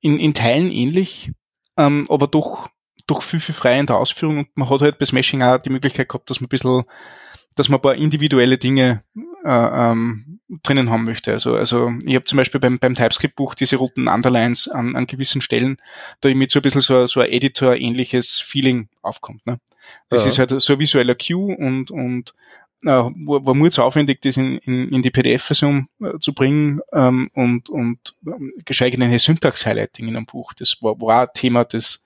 in, in Teilen ähnlich, ähm, aber doch, doch viel, viel freier in der Ausführung und man hat halt bei Smashing auch die Möglichkeit gehabt, dass man ein bisschen, dass man ein paar individuelle Dinge äh, ähm, drinnen haben möchte. Also, also ich habe zum Beispiel beim, beim TypeScript-Buch diese roten Underlines an, an gewissen Stellen, da mit so ein bisschen so, so ein Editor-ähnliches Feeling aufkommt. Ne? Das ja. ist halt so ein visueller Cue und, und äh, war, war mir zu aufwendig, das in, in, in die PDF-Version äh, zu bringen ähm, und, und ähm, geschweige denn ein Syntax-Highlighting in einem Buch. Das war, war ein Thema, das,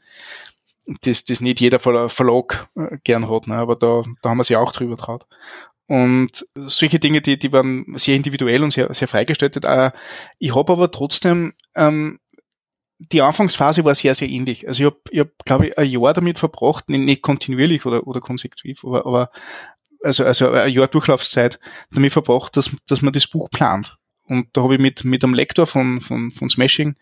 das, das nicht jeder Verlag äh, gern hat, ne? aber da, da haben wir sich auch drüber traut. Und solche Dinge, die, die waren sehr individuell und sehr, sehr freigestaltet. Äh, ich habe aber trotzdem, ähm, die Anfangsphase war sehr, sehr ähnlich. Also ich habe, ich hab, glaube ich, ein Jahr damit verbracht, nicht, kontinuierlich oder, oder konsektiv, aber, aber also, also ein Jahr Durchlaufszeit damit verbracht, dass, dass man das Buch plant. Und da habe ich mit, mit einem Lektor von, von, von Smashing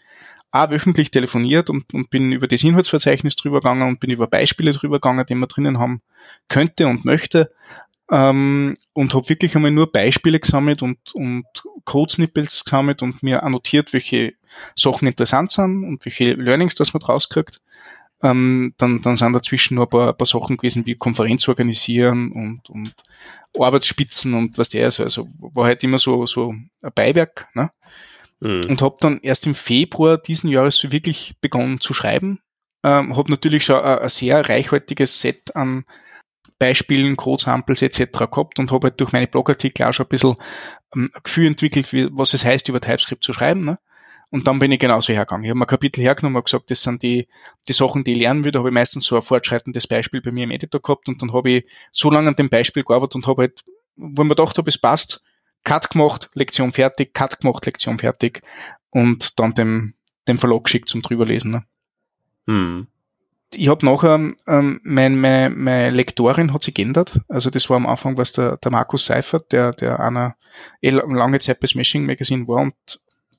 auch wöchentlich telefoniert und, und bin über das Inhaltsverzeichnis drüber gegangen und bin über Beispiele drüber gegangen, die man drinnen haben könnte und möchte ähm, und habe wirklich einmal nur Beispiele gesammelt und, und Code-Snippets gesammelt und mir annotiert, welche Sachen interessant sind und welche Learnings das man draus kriegt. Ähm, dann, dann sind dazwischen nur ein paar, ein paar Sachen gewesen, wie Konferenz organisieren und, und Arbeitsspitzen und was der so. Also war halt immer so, so ein Beiwerk. Ne? Mhm. Und habe dann erst im Februar diesen Jahres wirklich begonnen zu schreiben. Ähm, habe natürlich schon ein, ein sehr reichhaltiges Set an Beispielen, Code-Samples etc. gehabt und habe halt durch meine Blogartikel auch schon ein bisschen ähm, ein Gefühl entwickelt, wie, was es heißt, über TypeScript zu schreiben. Ne? Und dann bin ich genauso hergegangen. Ich habe mir Kapitel hergenommen und gesagt, das sind die, die Sachen, die ich lernen. Da habe ich meistens so ein fortschreitendes Beispiel bei mir im Editor gehabt und dann habe ich so lange an dem Beispiel gearbeitet und habe halt, wo ich mir gedacht habe, es passt, Cut gemacht, Lektion fertig, Cut gemacht, Lektion fertig und dann dem, dem Verlag geschickt zum drüberlesen. Ne? Hm ich habe nachher, ähm, mein, meine, meine Lektorin hat sich geändert. Also das war am Anfang was der, der Markus Seifert, der, der einer eh lange Zeit bei Smashing Magazine war und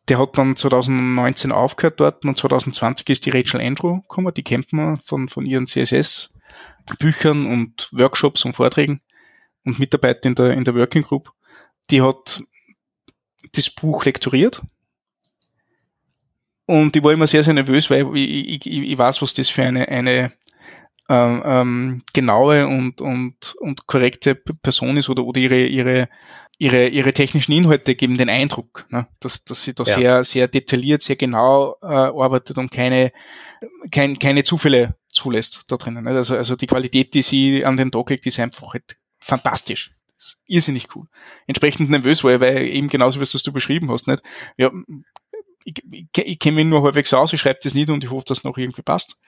der hat dann 2019 aufgehört dort und 2020 ist die Rachel Andrew gekommen, die kennt man von, von ihren CSS-Büchern und Workshops und Vorträgen und Mitarbeiter in der, in der Working Group. Die hat das Buch lektoriert und ich war immer sehr, sehr nervös, weil ich, ich, ich weiß, was das für eine, eine ähm, ähm, genaue und, und, und korrekte Person ist oder, oder ihre, ihre, ihre, ihre technischen Inhalte geben den Eindruck, ne, dass, dass sie da ja. sehr, sehr detailliert, sehr genau äh, arbeitet und keine, kein, keine Zufälle zulässt da drinnen. Ne? Also, also die Qualität, die sie an den Tag legt, ist einfach halt fantastisch. Das ist irrsinnig cool. Entsprechend nervös war ich, weil eben genauso, wie es du beschrieben hast, nicht? Ja, ich, ich, ich kenne mich nur halbwegs aus, ich schreibe das nicht und ich hoffe, dass es noch irgendwie passt.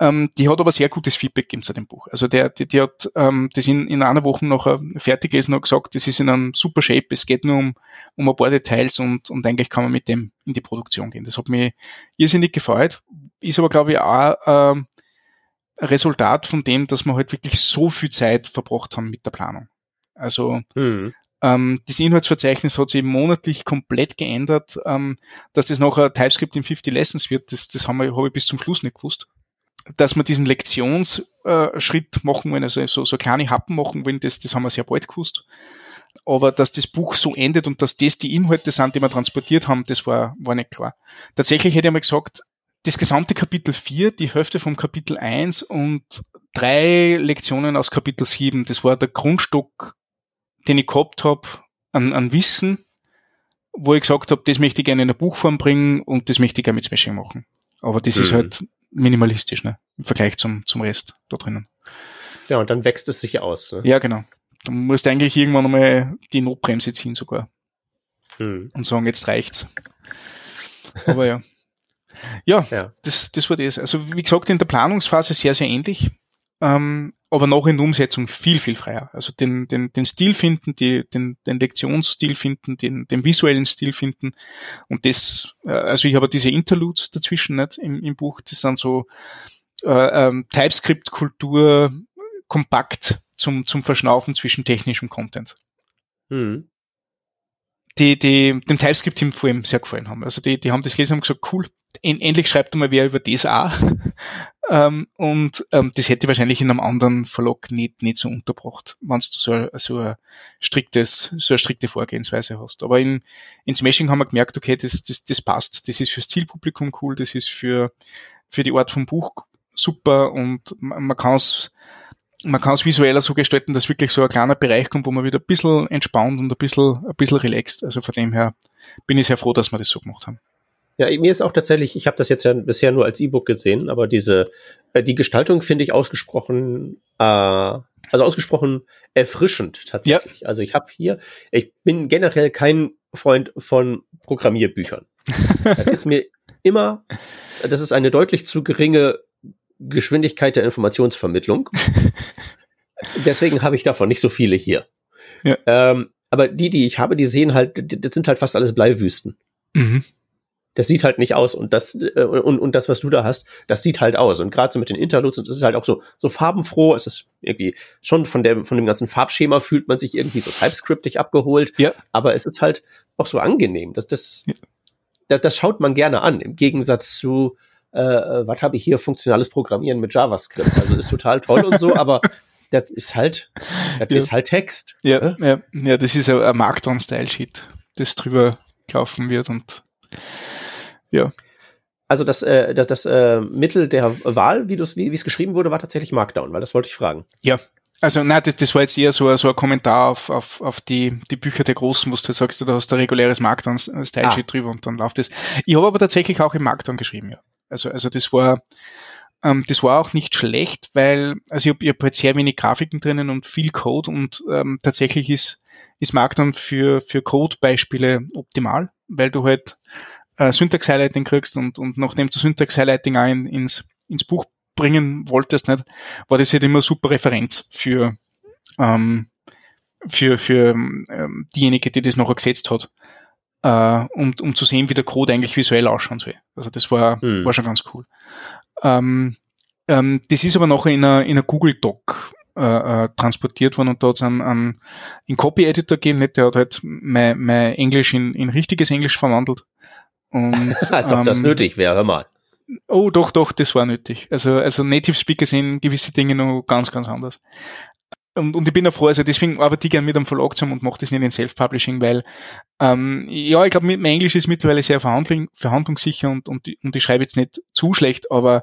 Ähm, die hat aber sehr gutes Feedback gegeben zu dem Buch. Also der, die, die hat ähm, das in, in einer Woche noch fertig gelesen und gesagt, das ist in einem super Shape, es geht nur um, um ein paar Details und, und eigentlich kann man mit dem in die Produktion gehen. Das hat mich irrsinnig gefreut, ist aber glaube ich auch ähm, ein Resultat von dem, dass wir halt wirklich so viel Zeit verbracht haben mit der Planung. Also mhm. Ähm, das Inhaltsverzeichnis hat sich monatlich komplett geändert. Ähm, dass das nachher TypeScript in 50 Lessons wird, das, das habe ich bis zum Schluss nicht gewusst. Dass wir diesen Lektionsschritt machen wollen, also so, so kleine Happen machen wollen, das, das haben wir sehr bald gewusst. Aber dass das Buch so endet und dass das die Inhalte sind, die wir transportiert haben, das war, war nicht klar. Tatsächlich hätte ich mal gesagt, das gesamte Kapitel 4, die Hälfte vom Kapitel 1 und drei Lektionen aus Kapitel 7. Das war der Grundstock, den ich gehabt habe an, an Wissen, wo ich gesagt habe, das möchte ich gerne in eine Buchform bringen und das möchte ich gerne mit Smashing machen. Aber das mhm. ist halt minimalistisch, ne? Im Vergleich zum, zum Rest da drinnen. Ja, und dann wächst es sich aus. Ne? Ja, genau. Dann musst du eigentlich irgendwann einmal die Notbremse ziehen sogar. Mhm. Und sagen, jetzt reicht's. Aber ja. Ja, <laughs> ja, Das, das war das. Also wie gesagt, in der Planungsphase sehr, sehr ähnlich ähm, aber noch in der Umsetzung viel, viel freier. Also den, den, den Stil finden, die, den, den Lektionsstil finden, den, den visuellen Stil finden. Und das, äh, also ich habe diese Interludes dazwischen nicht im, im Buch, das sind so äh, ähm, TypeScript-Kultur kompakt zum, zum Verschnaufen zwischen technischem Content. Mhm. Die, die dem TypeScript-Team vor allem sehr gefallen haben. Also die, die haben das gelesen und gesagt, cool, endlich schreibt mal wer über das auch. <laughs> ähm, und ähm, das hätte ich wahrscheinlich in einem anderen Verlag nicht, nicht so unterbracht, wenn du so, so ein striktes, so eine strikte Vorgehensweise hast. Aber in, in Smashing haben wir gemerkt, okay, das, das, das passt. Das ist fürs Zielpublikum cool, das ist für, für die Art vom Buch super und man, man kann es man kann es visueller so gestalten, dass wirklich so ein kleiner Bereich kommt, wo man wieder ein bisschen entspannt und ein bisschen, ein bisschen relaxed. Also von dem her bin ich sehr froh, dass wir das so gemacht haben. Ja, mir ist auch tatsächlich, ich habe das jetzt ja bisher nur als E-Book gesehen, aber diese, äh, die Gestaltung finde ich ausgesprochen, äh, also ausgesprochen erfrischend tatsächlich. Ja. Also ich habe hier, ich bin generell kein Freund von Programmierbüchern. <laughs> das ist mir immer, das ist eine deutlich zu geringe Geschwindigkeit der Informationsvermittlung. <laughs> Deswegen habe ich davon nicht so viele hier. Ja. Ähm, aber die, die ich habe, die sehen halt, das sind halt fast alles Bleiwüsten. Mhm das sieht halt nicht aus und das äh, und, und das was du da hast, das sieht halt aus und gerade so mit den Interludes und es ist halt auch so so farbenfroh, es ist irgendwie schon von der von dem ganzen Farbschema fühlt man sich irgendwie so TypeScriptig abgeholt, ja. aber es ist halt auch so angenehm, dass das, ja. das das schaut man gerne an im Gegensatz zu äh, äh was habe ich hier funktionales Programmieren mit JavaScript, also ist total toll und so, <laughs> aber das ist halt das ja. ist halt Text. Ja, ne? ja, ja, das ist ein Markdown-Style-Sheet, das drüber laufen wird und ja. Also das, äh, das, das äh, Mittel der Wahl, wie es wie, es geschrieben wurde, war tatsächlich Markdown, weil das wollte ich fragen. Ja, also nein, das, das war jetzt eher so, so ein Kommentar auf, auf, auf die, die Bücher der Großen, wo du sagst, da hast du ein reguläres Markdown-Style-Sheet ah. drüber und dann läuft das. Ich habe aber tatsächlich auch im Markdown geschrieben, ja. Also, also das war, ähm, das war auch nicht schlecht, weil, also ich habe hab halt sehr wenig Grafiken drinnen und viel Code und ähm, tatsächlich ist, ist Markdown für, für Code-Beispiele optimal, weil du halt äh, Syntax-Highlighting kriegst und, und nachdem du Syntax-Highlighting auch in, ins, ins Buch bringen wolltest, nicht, war das halt immer super Referenz für, ähm, für, für ähm, diejenige, die das noch gesetzt hat, äh, um, um zu sehen, wie der Code eigentlich visuell ausschauen soll. Also das war, mhm. war schon ganz cool. Ähm, ähm, das ist aber noch in einer, in einer Google Doc äh, äh, transportiert worden und da hat es einen, einen, einen Copy-Editor gegeben, nicht? der hat halt mein, mein Englisch in, in richtiges Englisch verwandelt und, <laughs> Als ob ähm, das nötig wäre, hör mal. Oh, doch, doch, das war nötig. Also, also Native Speaker sehen gewisse Dinge noch ganz, ganz anders. Und, und ich bin auch froh, also deswegen arbeite ich gerne mit einem Verlag zusammen und mache das nicht in Self-Publishing, weil ähm, ja, ich glaube, mein Englisch ist mittlerweile sehr verhandlung, verhandlungssicher und, und, und ich schreibe jetzt nicht zu schlecht, aber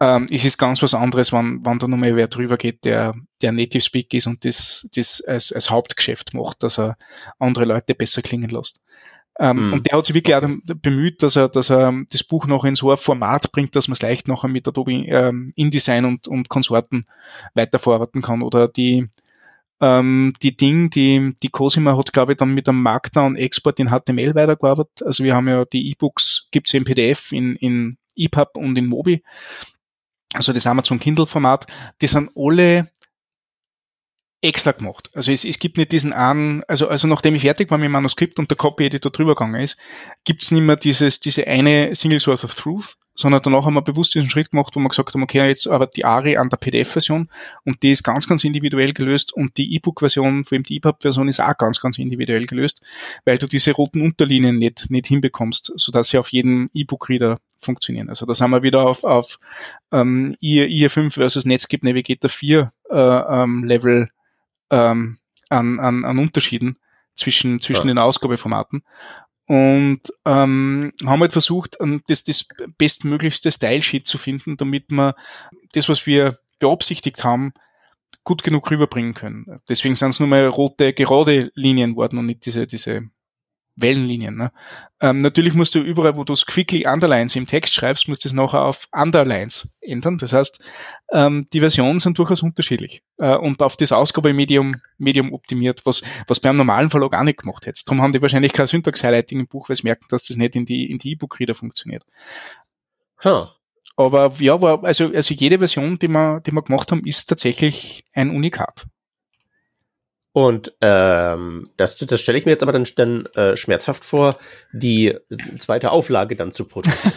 ähm, es ist ganz was anderes, wenn, wenn da nochmal wer drüber geht, der, der Native Speak ist und das, das als, als Hauptgeschäft macht, dass er andere Leute besser klingen lässt. Mhm. Und der hat sich wirklich auch bemüht, dass er, dass er das Buch noch in so ein Format bringt, dass man es leicht nachher mit Adobe ähm, InDesign und, und Konsorten weiterverarbeiten kann. Oder die, ähm, die Ding, die, die Cosima hat, glaube ich, dann mit einem Markdown-Export in HTML weitergearbeitet. Also wir haben ja die E-Books, gibt's in PDF, in, in EPUB und in Mobi. Also das Amazon Kindle-Format. Die sind alle extra gemacht. Also es, es gibt nicht diesen einen, also, also nachdem ich fertig war mit dem Manuskript und der Copy-Editor drüber gegangen ist, gibt es nicht mehr dieses, diese eine Single Source of Truth, sondern danach haben wir bewusst diesen Schritt gemacht, wo wir gesagt haben, okay, jetzt arbeitet die ARI an der PDF-Version und die ist ganz, ganz individuell gelöst und die E-Book-Version, vor allem die EPUB-Version ist auch ganz, ganz individuell gelöst, weil du diese roten Unterlinien nicht, nicht hinbekommst, sodass sie auf jedem E-Book-Reader funktionieren. Also da sind wir wieder auf, auf ähm, IE5 versus Netscape Navigator 4 äh, ähm, Level ähm, an, an, an Unterschieden zwischen, zwischen ja. den Ausgabeformaten. und ähm, haben halt versucht, ähm, das, das bestmöglichste Style-Sheet zu finden, damit wir das, was wir beabsichtigt haben, gut genug rüberbringen können. Deswegen sind es nur mal rote, gerade Linien worden und nicht diese, diese Wellenlinien. Ne? Ähm, natürlich musst du überall, wo du es quickly Underlines im Text schreibst, musst du es nachher auf Underlines ändern. Das heißt, ähm, die Versionen sind durchaus unterschiedlich äh, und auf das Ausgabemedium Medium optimiert, was, was beim normalen Verlag auch nicht gemacht hätte. Darum haben die wahrscheinlich kein Syntax-Highlighting im Buch, weil sie merken, dass das nicht in die in die E-Book-Reader funktioniert. Huh. Aber ja, war, also, also jede Version, die wir, die wir gemacht haben, ist tatsächlich ein Unikat. Und ähm, das, das stelle ich mir jetzt aber dann, dann äh, schmerzhaft vor, die zweite Auflage dann zu produzieren.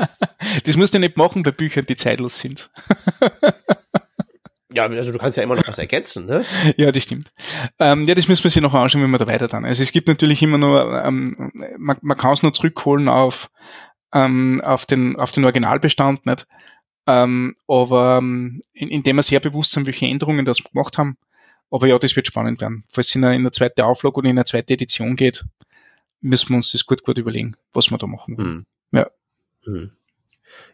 <laughs> das musst du nicht machen bei Büchern, die zeitlos sind. ja, also du kannst ja immer noch was ergänzen, ne? ja, das stimmt. Ähm, ja, das müssen wir sich noch anschauen, wenn wir da weiter dann. Also es gibt natürlich immer nur, ähm, man, man kann es nur zurückholen auf, ähm, auf, den, auf den Originalbestand, nicht? Ähm, aber ähm, in, indem wir sehr bewusst sind, welche Änderungen das gemacht haben, aber ja, das wird spannend werden. Falls es in eine, zweite Auflage oder in eine zweite Edition geht, müssen wir uns das gut, gut überlegen, was wir da machen wollen. Hm. Ja. Hm.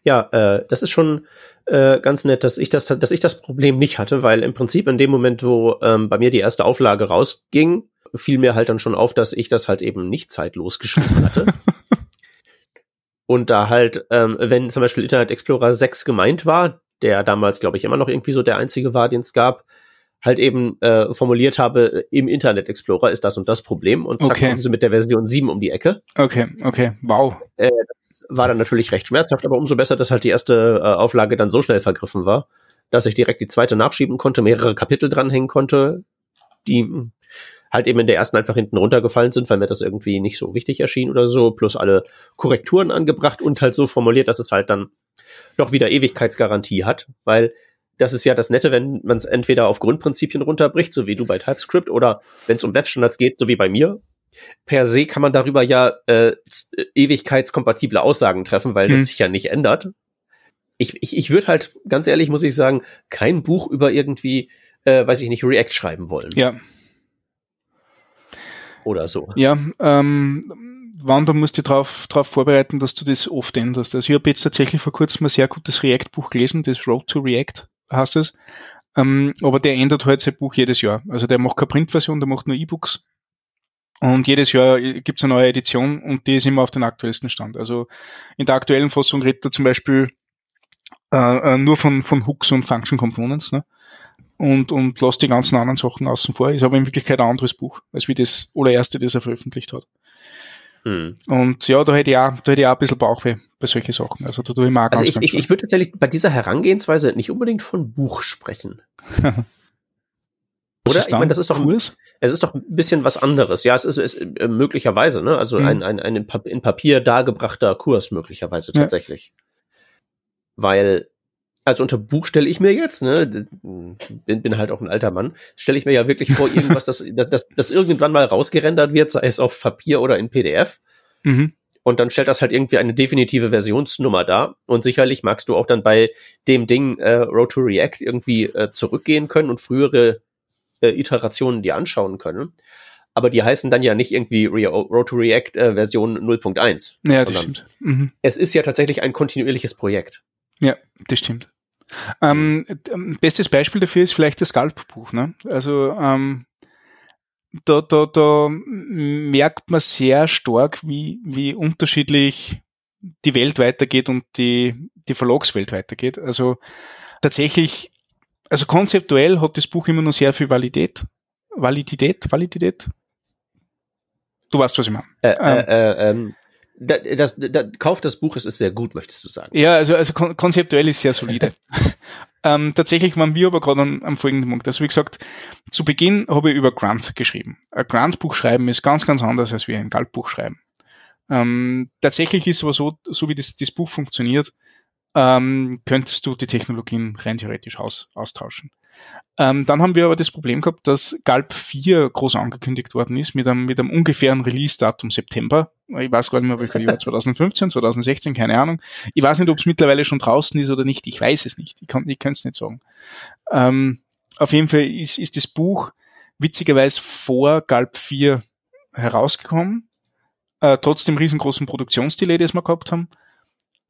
Ja, äh, das ist schon äh, ganz nett, dass ich das, dass ich das Problem nicht hatte, weil im Prinzip in dem Moment, wo ähm, bei mir die erste Auflage rausging, fiel mir halt dann schon auf, dass ich das halt eben nicht zeitlos geschrieben hatte. <laughs> Und da halt, ähm, wenn zum Beispiel Internet Explorer 6 gemeint war, der damals, glaube ich, immer noch irgendwie so der einzige war, den es gab, halt eben äh, formuliert habe, im Internet Explorer ist das und das Problem und zack, okay. kommen sie mit der Version 7 um die Ecke. Okay, okay, wow. Äh, das war dann natürlich recht schmerzhaft, aber umso besser, dass halt die erste äh, Auflage dann so schnell vergriffen war, dass ich direkt die zweite nachschieben konnte, mehrere Kapitel dranhängen konnte, die halt eben in der ersten einfach hinten runtergefallen sind, weil mir das irgendwie nicht so wichtig erschien oder so, plus alle Korrekturen angebracht und halt so formuliert, dass es halt dann doch wieder Ewigkeitsgarantie hat, weil das ist ja das Nette, wenn man es entweder auf Grundprinzipien runterbricht, so wie du bei TypeScript, oder wenn es um Webstandards geht, so wie bei mir. Per se kann man darüber ja äh, ewigkeitskompatible Aussagen treffen, weil hm. das sich ja nicht ändert. Ich, ich, ich würde halt, ganz ehrlich muss ich sagen, kein Buch über irgendwie, äh, weiß ich nicht, React schreiben wollen. Ja. Oder so. Ja, ähm, wann, du musst dich darauf drauf vorbereiten, dass du das oft änderst. Also ich habe jetzt tatsächlich vor kurzem ein sehr gutes React-Buch gelesen, das Road to React heißt es. Ähm, aber der ändert halt sein Buch jedes Jahr. Also der macht keine Printversion, der macht nur E-Books. Und jedes Jahr gibt es eine neue Edition und die ist immer auf den aktuellsten Stand. Also in der aktuellen Fassung redet er zum Beispiel äh, äh, nur von, von Hooks und Function Components ne? und, und lässt die ganzen anderen Sachen außen vor. Ist aber in Wirklichkeit ein anderes Buch, als wie das allererste, das er veröffentlicht hat. Hm. Und ja, da hätte ich auch, da hätte ich auch ein bisschen Bauchweh bei solchen Sachen. Also da tue ich mal also ganz, ich, ganz ich, ich würde tatsächlich bei dieser Herangehensweise nicht unbedingt von Buch sprechen. <laughs> Oder? Ich meine, das ist doch Kurs? es ist doch ein bisschen was anderes. Ja, es ist, es ist äh, möglicherweise, ne? Also mhm. ein, ein, ein in Papier dargebrachter Kurs möglicherweise tatsächlich. Ja. Weil, also unter Buch stelle ich mir jetzt, ne, bin, bin halt auch ein alter Mann, stelle ich mir ja wirklich vor, <laughs> irgendwas, das, das, das irgendwann mal rausgerendert wird, sei es auf Papier oder in PDF. Mhm. Und dann stellt das halt irgendwie eine definitive Versionsnummer dar. Und sicherlich magst du auch dann bei dem Ding äh, Road to React irgendwie äh, zurückgehen können und frühere äh, Iterationen dir anschauen können. Aber die heißen dann ja nicht irgendwie Re Road to React äh, Version 0.1. Ja, das stimmt. Mhm. Es ist ja tatsächlich ein kontinuierliches Projekt. Ja, das stimmt. Ähm, bestes Beispiel dafür ist vielleicht das Scalp-Buch. Ne? Also ähm, da, da, da merkt man sehr stark, wie, wie unterschiedlich die Welt weitergeht und die, die Verlagswelt weitergeht. Also tatsächlich, also konzeptuell hat das Buch immer noch sehr viel Validität. Validität, Validität. Du weißt, was ich meine. Äh, ähm, äh, ähm, das, das, Kauf das Buch, es ist sehr gut, möchtest du sagen. Ja, also, also konzeptuell ist sehr solide. <laughs> ähm, tatsächlich waren wir aber gerade am, am folgenden Punkt. Also wie gesagt, zu Beginn habe ich über Grant geschrieben. Ein Grant-Buch schreiben ist ganz, ganz anders als wie ein Galt-Buch schreiben. Ähm, tatsächlich ist aber so, so wie das, das Buch funktioniert, ähm, könntest du die Technologien rein theoretisch aus, austauschen. Ähm, dann haben wir aber das Problem gehabt, dass Galp 4 groß angekündigt worden ist mit einem, mit einem ungefähren Release-Datum September. Ich weiß gar nicht mehr, welcher Jahr, 2015, 2016, keine Ahnung. Ich weiß nicht, ob es mittlerweile schon draußen ist oder nicht. Ich weiß es nicht. Ich kann ich es nicht sagen. Ähm, auf jeden Fall ist, ist das Buch witzigerweise vor Galp 4 herausgekommen. äh, trotz dem riesengroßen Produktionsdelay, das wir gehabt haben,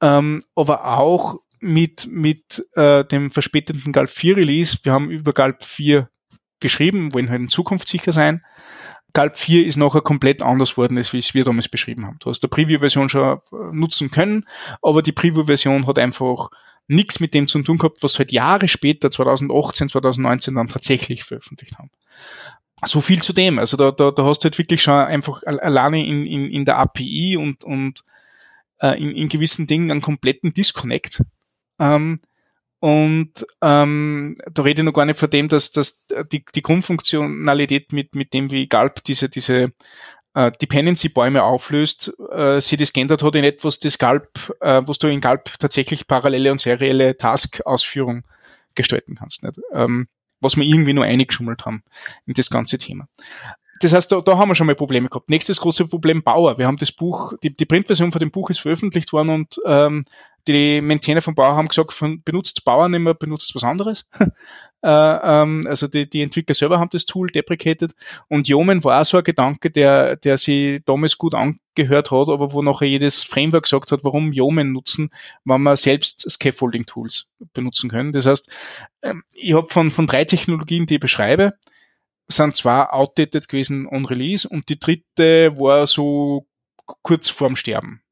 ähm, aber auch mit, mit äh, dem verspäteten Galp 4 Release. Wir haben über Galp 4 geschrieben, wollen halt in Zukunft sicher sein. Galp 4 ist nachher komplett anders worden, als wie es wir damals beschrieben haben. Du hast der Preview-Version schon äh, nutzen können, aber die Preview-Version hat einfach nichts mit dem zu tun gehabt, was halt Jahre später, 2018, 2019 dann tatsächlich veröffentlicht haben. So viel zu dem. Also da, da, da hast du halt wirklich schon einfach alleine in, in, in der API und, und äh, in, in gewissen Dingen einen kompletten Disconnect. Ähm, und ähm, da rede ich noch gar nicht von dem, dass, dass die, die Grundfunktionalität mit, mit dem, wie Galb diese, diese äh, Dependency-Bäume auflöst, äh, sie das geändert hat in etwas, das Galb, äh, was du in Galb tatsächlich parallele und serielle Task-Ausführung gestalten kannst. Nicht? Ähm, was wir irgendwie nur eingeschummelt haben in das ganze Thema. Das heißt, da, da haben wir schon mal Probleme gehabt. Nächstes große Problem Bauer. Wir haben das Buch, die, die Printversion von dem Buch ist veröffentlicht worden und ähm, die Maintainer von Bauer haben gesagt, von, benutzt Bauer nicht mehr, benutzt was anderes. <laughs> äh, ähm, also die, die Entwickler selber haben das Tool deprecated und Yeoman war auch so ein Gedanke, der, der sie damals gut angehört hat, aber wo nachher jedes Framework gesagt hat, warum Yeoman nutzen, wenn man selbst Scaffolding-Tools benutzen können. Das heißt, ähm, ich habe von, von drei Technologien, die ich beschreibe, sind zwei outdated gewesen on Release und die dritte war so kurz vorm Sterben.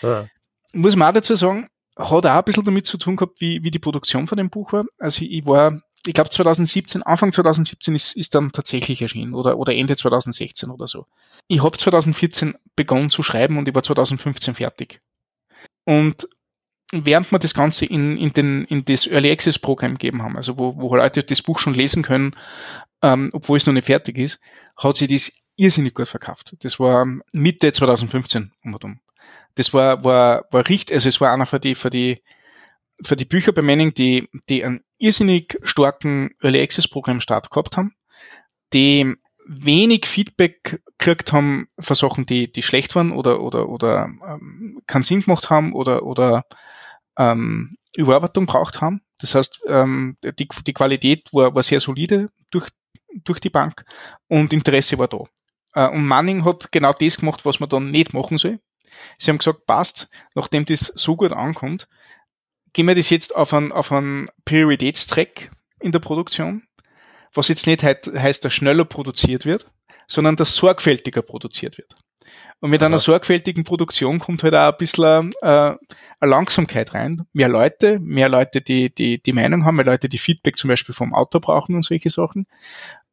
Ja. Muss man auch dazu sagen, hat auch ein bisschen damit zu tun gehabt, wie, wie die Produktion von dem Buch war. Also ich war, ich glaube 2017, Anfang 2017 ist, ist dann tatsächlich erschienen oder, oder Ende 2016 oder so. Ich habe 2014 begonnen zu schreiben und ich war 2015 fertig. Und während wir das Ganze in, in, den, in das Early Access Programm gegeben haben, also wo, wo Leute das Buch schon lesen können, ähm, obwohl es noch nicht fertig ist, hat sich das irrsinnig gut verkauft. Das war Mitte 2015 um und um. Das war, war, war richtig, also es war einer für die, für die, für die Bücher bei Manning, die, die einen irrsinnig starken Early Access Programm Start gehabt haben, die wenig Feedback gekriegt haben für Sachen, die, die schlecht waren oder, oder, oder ähm, keinen Sinn gemacht haben oder, oder ähm, Überarbeitung braucht haben. Das heißt, ähm, die, die Qualität war, war sehr solide durch, durch die Bank und Interesse war da. Äh, und Manning hat genau das gemacht, was man dann nicht machen soll. Sie haben gesagt, passt, nachdem das so gut ankommt, gehen wir das jetzt auf einen, auf einen Prioritätstrack in der Produktion, was jetzt nicht heißt, dass schneller produziert wird, sondern dass sorgfältiger produziert wird. Und mit Aha. einer sorgfältigen Produktion kommt halt auch ein bisschen äh, eine Langsamkeit rein. Mehr Leute, mehr Leute, die, die, die Meinung haben, mehr Leute, die Feedback zum Beispiel vom Auto brauchen und solche Sachen.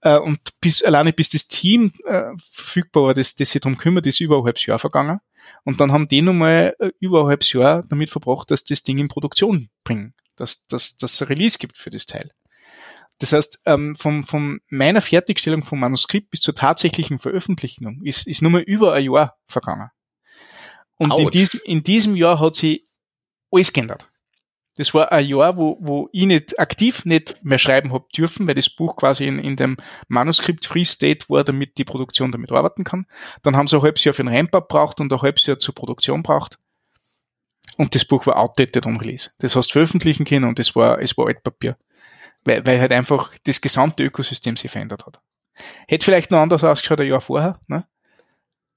Äh, und bis, alleine bis das Team äh, verfügbar war, das, das sich darum kümmert, ist über ein halbes Jahr vergangen. Und dann haben die nochmal äh, über ein halbes Jahr damit verbracht, dass das Ding in Produktion bringen, dass, dass, dass es ein Release gibt für das Teil. Das heißt, ähm, von, von meiner Fertigstellung vom Manuskript bis zur tatsächlichen Veröffentlichung ist, ist nur mal über ein Jahr vergangen. Und in diesem, in diesem Jahr hat sich alles geändert. Das war ein Jahr, wo, wo ich nicht aktiv nicht mehr schreiben habe dürfen, weil das Buch quasi in, in dem Manuskript Free State war, damit die Produktion damit arbeiten kann. Dann haben sie ein halbes Jahr für ein Ramp-Up braucht und ein halbes Jahr zur Produktion braucht. Und das Buch war outdated on Release. Das heißt veröffentlichen können und es war, es war Altpapier weil, weil halt einfach das gesamte Ökosystem sich verändert hat. Hätte vielleicht noch anders ausgeschaut ein Jahr vorher, ne?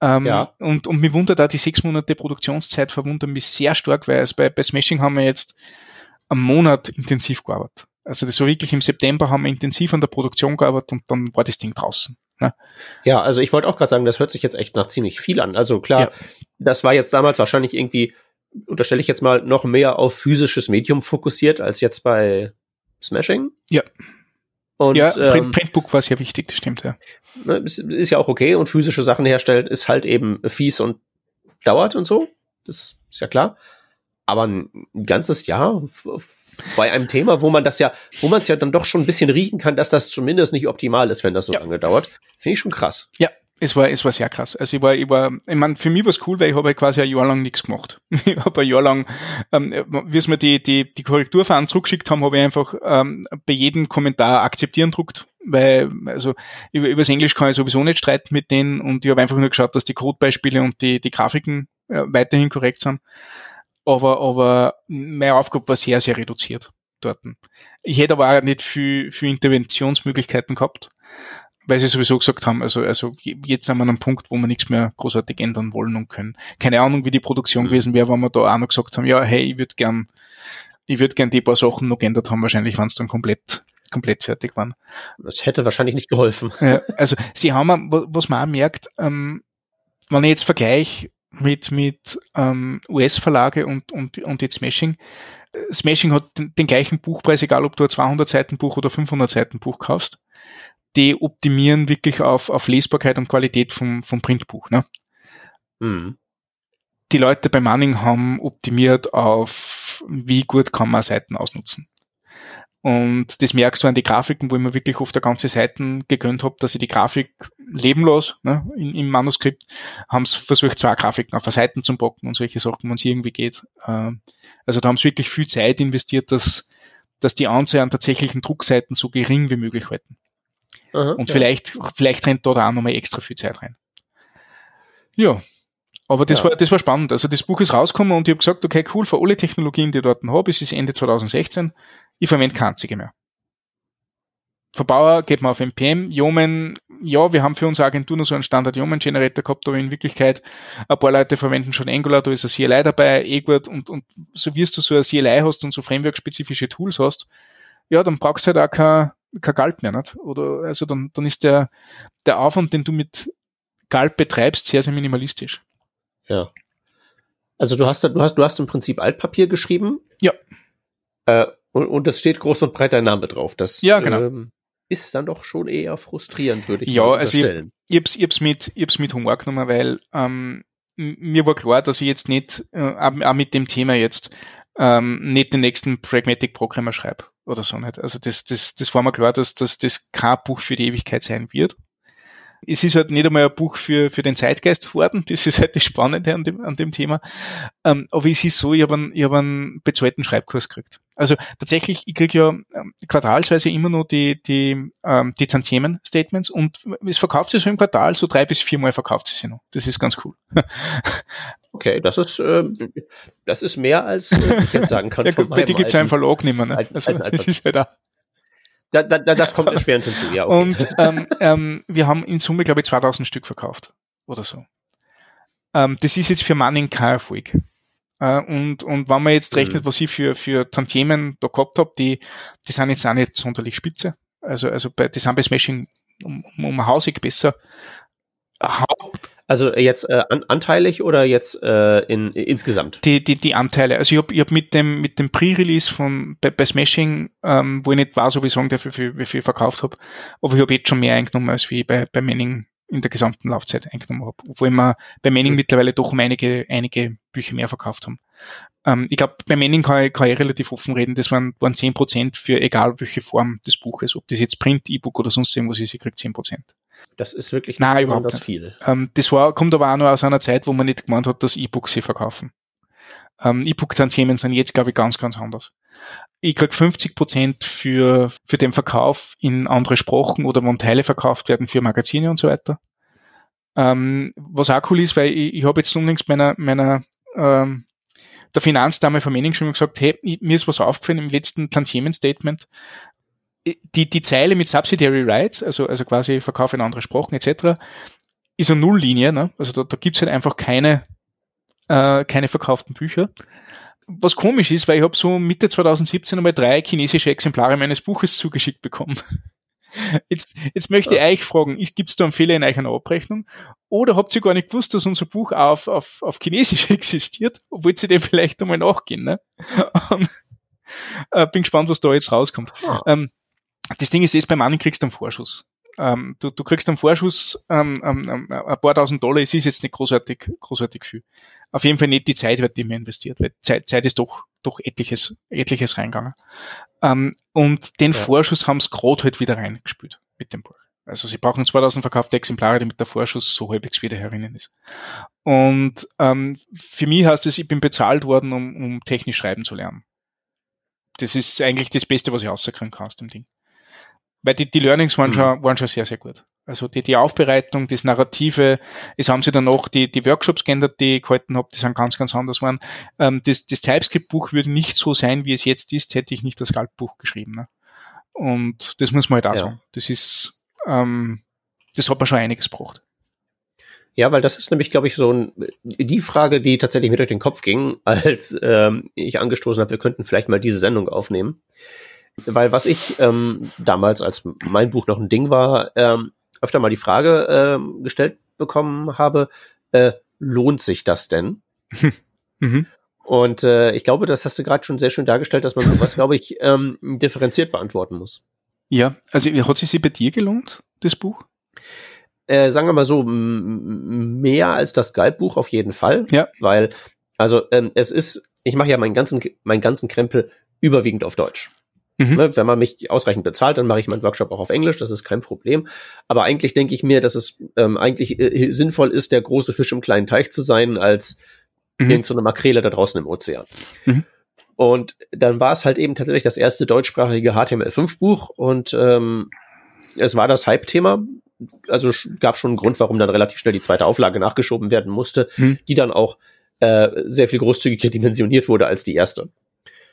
Ähm, ja. und, und mich wundert auch die sechs Monate Produktionszeit verwundern mich sehr stark, weil also bei, bei Smashing haben wir jetzt einen Monat intensiv gearbeitet. Also das war wirklich im September haben wir intensiv an der Produktion gearbeitet und dann war das Ding draußen. Ne? Ja, also ich wollte auch gerade sagen, das hört sich jetzt echt nach ziemlich viel an. Also klar, ja. das war jetzt damals wahrscheinlich irgendwie, unterstelle ich jetzt mal, noch mehr auf physisches Medium fokussiert als jetzt bei Smashing. Ja. Und, ja, ähm, Printbook war sehr wichtig, das stimmt, ja. Ne, ist, ist ja auch okay und physische Sachen herstellen ist halt eben fies und dauert und so. Das ist ja klar. Aber ein ganzes Jahr bei einem Thema, wo man das ja, wo man es ja dann doch schon ein bisschen riechen kann, dass das zumindest nicht optimal ist, wenn das so ja. lange dauert, finde ich schon krass. Ja, es war, es war sehr krass. Also ich war, ich war, ich meine, für mich war es cool, weil ich habe halt quasi ein Jahr lang nichts gemacht. <laughs> Ich habe ein Jahr lang, ähm, wie es mir die, die, die Korrekturfahren zurückgeschickt haben, habe ich einfach ähm, bei jedem Kommentar akzeptieren druckt, weil, also über, übers Englisch kann ich sowieso nicht streiten mit denen und ich habe einfach nur geschaut, dass die Codebeispiele und die, die Grafiken äh, weiterhin korrekt sind. Aber, aber meine Aufgabe war sehr, sehr reduziert dort. Ich hätte aber auch nicht viel, viel Interventionsmöglichkeiten gehabt. Weil sie sowieso gesagt haben, also, also jetzt sind wir an einem Punkt, wo wir nichts mehr großartig ändern wollen und können. Keine Ahnung, wie die Produktion mhm. gewesen wäre, wenn wir da auch noch gesagt haben, ja, hey, ich würde gern, ich würde gern die paar Sachen noch geändert haben, wahrscheinlich, wenn es dann komplett, komplett fertig waren. Das hätte wahrscheinlich nicht geholfen. Ja, also sie haben, was man auch merkt, ähm, wenn ich jetzt vergleiche mit, mit ähm, US-Verlage und, und, und jetzt Smashing, äh, Smashing hat den, den, gleichen Buchpreis, egal ob du ein 200 Seiten Buch oder 500 Seiten Buch kaufst die optimieren wirklich auf, auf Lesbarkeit und Qualität vom, vom Printbuch. Ne? Mhm. Die Leute bei Manning haben optimiert auf, wie gut kann man Seiten ausnutzen. Und das merkst du an die Grafiken, wo ich mir wirklich auf der ganze Seiten gegönnt habe, dass ich die Grafik leben lasse, ne, in, im Manuskript, haben es versucht, zwei Grafiken auf der Seiten zu packen und solche Sachen, wenn es irgendwie geht. Ähm, also da haben sie wirklich viel Zeit investiert, dass, dass die Anzahl an tatsächlichen Druckseiten so gering wie möglich halten. Aha, und ja. vielleicht, vielleicht rennt da auch nochmal extra viel Zeit rein. Ja. Aber das ja. war, das war spannend. Also das Buch ist rausgekommen und ich habe gesagt, okay, cool, für alle Technologien, die ich dort habe, es ist Ende 2016, ich verwende keine einzige mehr. Verbauer geht man auf NPM, Yeoman, ja, wir haben für unsere Agentur nur so einen Standard Yeoman Generator gehabt, aber in Wirklichkeit ein paar Leute verwenden schon Angular, da ist ein CLI dabei, EGWARD und, und so wirst du so ein CLI hast und so Framework-spezifische Tools hast, ja, dann brauchst du halt auch kein, kein Galt mehr, nicht? Oder also dann, dann ist der, der Aufwand, den du mit Galt betreibst, sehr, sehr minimalistisch. Ja. Also du hast, du hast, du hast im Prinzip Altpapier geschrieben. Ja. Äh, und, und das steht groß und breit dein Name drauf. Das ja, genau. ähm, ist dann doch schon eher frustrierend, würde ich ja, mal also ich, ich, hab's, ich hab's mit, ich hab's mit Humor genommen, weil ähm, mir war klar, dass ich jetzt nicht, äh, auch mit dem Thema jetzt, ähm, nicht den nächsten Pragmatic Programmer schreibe oder so nicht. Also das, das, das war mir klar, dass, dass das kein Buch für die Ewigkeit sein wird. Es ist halt nicht einmal ein Buch für, für den Zeitgeist geworden. <laughs> Das ist halt das Spannende an dem, an dem Thema. Ähm, aber es ist so, ich habe einen, ich hab einen bezahlten Schreibkurs gekriegt. Also tatsächlich, ich kriege ja ähm, quartalsweise immer nur die, die, ähm, die Tantiemen-Statements und es verkauft sich so im Quartal, so drei bis viermal verkauft sich noch. Das ist ganz cool. <laughs> Okay, das ist, äh, das ist mehr als äh, ich jetzt sagen kann. <laughs> ja gut, bei dir gibt es einen Verlag nicht mehr. Ne? Alten, also, das <laughs> ist ja da. Da, da, das kommt erschwerend hinzu, ja. Okay. Und ähm, ähm, wir haben in Summe, glaube ich, 2000 Stück verkauft oder so. Ähm, das ist jetzt für Manning kein Erfolg. Äh, und, und wenn man jetzt rechnet, mhm. was ich für, für Tantiemen da gehabt habe, die, die sind jetzt auch nicht sonderlich spitze. Also, also bei, die sind bei Smashing um, um Hausig besser. Haupt also jetzt äh, an, anteilig oder jetzt äh, in, insgesamt? Die, die, die Anteile. Also ich habe ich hab mit dem, mit dem Pre-Release von bei, bei Smashing, ähm, wo ich nicht weiß, ob ich sagen darf, wie viel, wie viel verkauft habe, aber ich habe jetzt schon mehr eingenommen, als wie bei, bei Manning in der gesamten Laufzeit eingenommen habe. Obwohl wir bei Manning mhm. mittlerweile doch um einige, einige Bücher mehr verkauft haben. Ähm, ich glaube, bei Manning kann ich, kann ich relativ offen reden, das waren, waren 10% für egal welche Form des Buches, ob das jetzt Print, E-Book oder sonst irgendwas ist, ich krieg 10%. Das ist wirklich Nein, überhaupt nicht. viel. Ähm, das war, kommt aber auch noch aus einer Zeit, wo man nicht gemeint hat, dass E-Books sie verkaufen. Ähm, E-Book-Themen sind jetzt, glaube ich, ganz, ganz anders. Ich krieg 50 Prozent für, für den Verkauf in andere Sprachen oder wenn Teile verkauft werden für Magazine und so weiter. Ähm, was auch cool ist, weil ich, ich habe jetzt unlängst meiner, meiner ähm, der Finanzdame von Manning schon gesagt, hey, mir ist was aufgefallen im letzten Tantiemen-Statement die, die Zeile mit Subsidiary Rights, also, also quasi Verkauf in andere Sprachen etc., ist eine Nulllinie. Ne? Also da, da gibt es halt einfach keine, äh, keine verkauften Bücher. Was komisch ist, weil ich habe so Mitte 2017 einmal drei chinesische Exemplare meines Buches zugeschickt bekommen. <laughs> Jetzt, jetzt möchte ich euch fragen, gibt es da einen Fehler in eurer Abrechnung? Oder habt ihr gar nicht gewusst, dass unser Buch auf, auf, auf Chinesisch <laughs> existiert? Wollt ihr dem vielleicht einmal nachgehen? Ne? <laughs> Und, äh, bin gespannt, was da jetzt rauskommt. Ah. Ähm, das Ding ist, jetzt beim Money kriegst du einen Vorschuss. Ähm, du, du kriegst einen Vorschuss, ähm, ähm, ähm, ein paar tausend Dollar, es ist jetzt nicht großartig, großartig viel. Auf jeden Fall nicht die Zeit die mir investiert, weil Zeit, Zeit ist doch, doch etliches, etliches reingegangen. Ähm, und den ja. Vorschuss haben sie gerade halt wieder reingespült mit dem Buch. Also sie brauchen 2000 verkaufte Exemplare, damit der Vorschuss so halbwegs wieder herinnen ist. Und ähm, für mich heißt es, ich bin bezahlt worden, um, um technisch schreiben zu lernen. Das ist eigentlich das Beste, was ich rauskriegen kann aus dem Ding. Weil die, die Learnings waren, mhm. schon, waren schon sehr, sehr gut. Also die, die Aufbereitung, das Narrative, es haben sie dann noch die, die Workshops geändert, die ich gehalten habe, die sind ganz, ganz anders waren. Ähm, das, das TypeScript-Buch würde nicht so sein, wie es jetzt ist, hätte ich nicht das Galtbuch geschrieben. Ne? Und das muss man halt auch ja. sagen. Das ist, ähm, das hat man schon einiges gebraucht. Ja, weil das ist nämlich, glaube ich, so ein, die Frage, die tatsächlich mir durch den Kopf ging, <laughs> als ähm, ich angestoßen habe, wir könnten vielleicht mal diese Sendung aufnehmen. Weil was ich ähm, damals, als mein Buch noch ein Ding war, ähm, öfter mal die Frage ähm, gestellt bekommen habe, äh, lohnt sich das denn? <laughs> mhm. Und äh, ich glaube, das hast du gerade schon sehr schön dargestellt, dass man sowas, glaube ich, ähm, differenziert beantworten muss. Ja, also hat sie sie bei dir gelohnt, das Buch? Äh, sagen wir mal so, mehr als das Galtbuch auf jeden Fall. Ja. Weil, also ähm, es ist, ich mache ja meinen ganzen, meinen ganzen Krempel überwiegend auf Deutsch. Mhm. Ne, wenn man mich ausreichend bezahlt, dann mache ich meinen Workshop auch auf Englisch, das ist kein Problem. Aber eigentlich denke ich mir, dass es ähm, eigentlich äh, sinnvoll ist, der große Fisch im kleinen Teich zu sein, als mhm. irgend so eine Makrele da draußen im Ozean. Mhm. Und dann war es halt eben tatsächlich das erste deutschsprachige HTML5-Buch und ähm, es war das Hype-Thema. Also gab schon einen Grund, warum dann relativ schnell die zweite Auflage nachgeschoben werden musste, mhm. die dann auch äh, sehr viel großzügiger <laughs> dimensioniert wurde als die erste.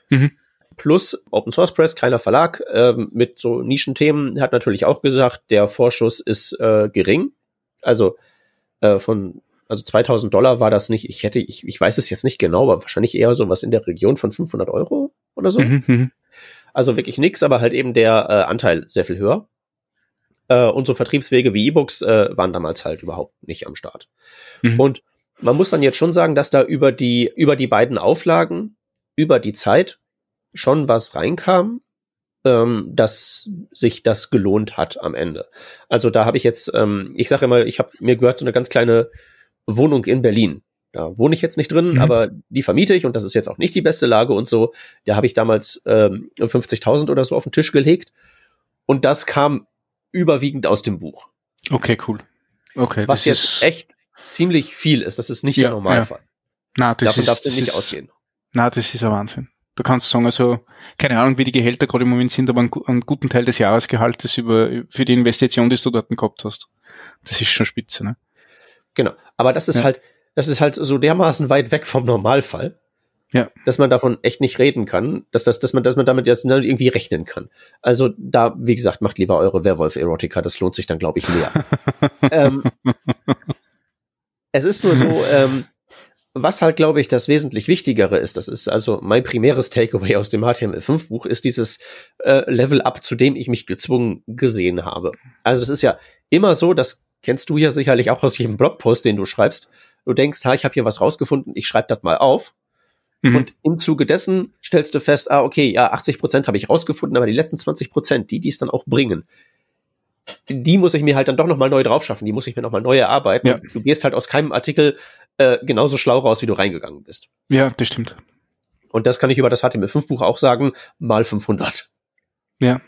Mhm plus Open Source Press, kleiner Verlag ähm, mit so Nischenthemen, hat natürlich auch gesagt, der Vorschuss ist äh, gering. Also äh, von also 2000 Dollar war das nicht. Ich hätte, ich, ich weiß es jetzt nicht genau, aber wahrscheinlich eher so was in der Region von 500 Euro oder so. Mhm, mhm, also wirklich nix, aber halt eben der äh, Anteil sehr viel höher. Äh, und so Vertriebswege wie E-Books äh, waren damals halt überhaupt nicht am Start. Mhm. Und man muss dann jetzt schon sagen, dass da über die, über die beiden Auflagen, über die Zeit schon was reinkam, ähm, dass sich das gelohnt hat am Ende. Also da habe ich jetzt, ähm, ich sage immer, ich habe mir gehört so eine ganz kleine Wohnung in Berlin. Da wohne ich jetzt nicht drin, mhm. aber die vermiete ich und das ist jetzt auch nicht die beste Lage und so. Da habe ich damals ähm, 50.000 oder so auf den Tisch gelegt und das kam überwiegend aus dem Buch. Okay, cool. Okay, was jetzt echt ziemlich viel ist. Das ist nicht ja, der Normalfall. Ja. Na, das Davon ist, darf das nicht ist, ausgehen. Na, das ist ein Wahnsinn. Du kannst sagen, also, keine Ahnung, wie die Gehälter gerade im Moment sind, aber einen, einen guten Teil des Jahresgehaltes über, für die Investition, die du dort gehabt hast. Das ist schon spitze, ne? Genau. Aber das ist ja. halt, das ist halt so dermaßen weit weg vom Normalfall. Ja. Dass man davon echt nicht reden kann, dass, das, dass, man, dass man damit jetzt irgendwie rechnen kann. Also da, wie gesagt, macht lieber eure Werwolf-Erotika, das lohnt sich dann, glaube ich, mehr. <laughs> ähm, es ist nur so, ähm, was halt, glaube ich, das wesentlich Wichtigere ist, das ist also mein primäres Takeaway aus dem HTML5-Buch, ist dieses äh, Level-Up, zu dem ich mich gezwungen gesehen habe. Also es ist ja immer so, das kennst du ja sicherlich auch aus jedem Blogpost, den du schreibst. Du denkst, ha, ich habe hier was rausgefunden, ich schreibe das mal auf. Mhm. Und im Zuge dessen stellst du fest, ah, okay, ja, 80 Prozent habe ich rausgefunden, aber die letzten 20 Prozent, die, die es dann auch bringen, die muss ich mir halt dann doch nochmal neu drauf schaffen, die muss ich mir nochmal neu erarbeiten. Ja. Du gehst halt aus keinem Artikel äh, genauso schlau raus, wie du reingegangen bist. Ja, das stimmt. Und das kann ich über das HTML5-Buch auch sagen, mal 500. Ja.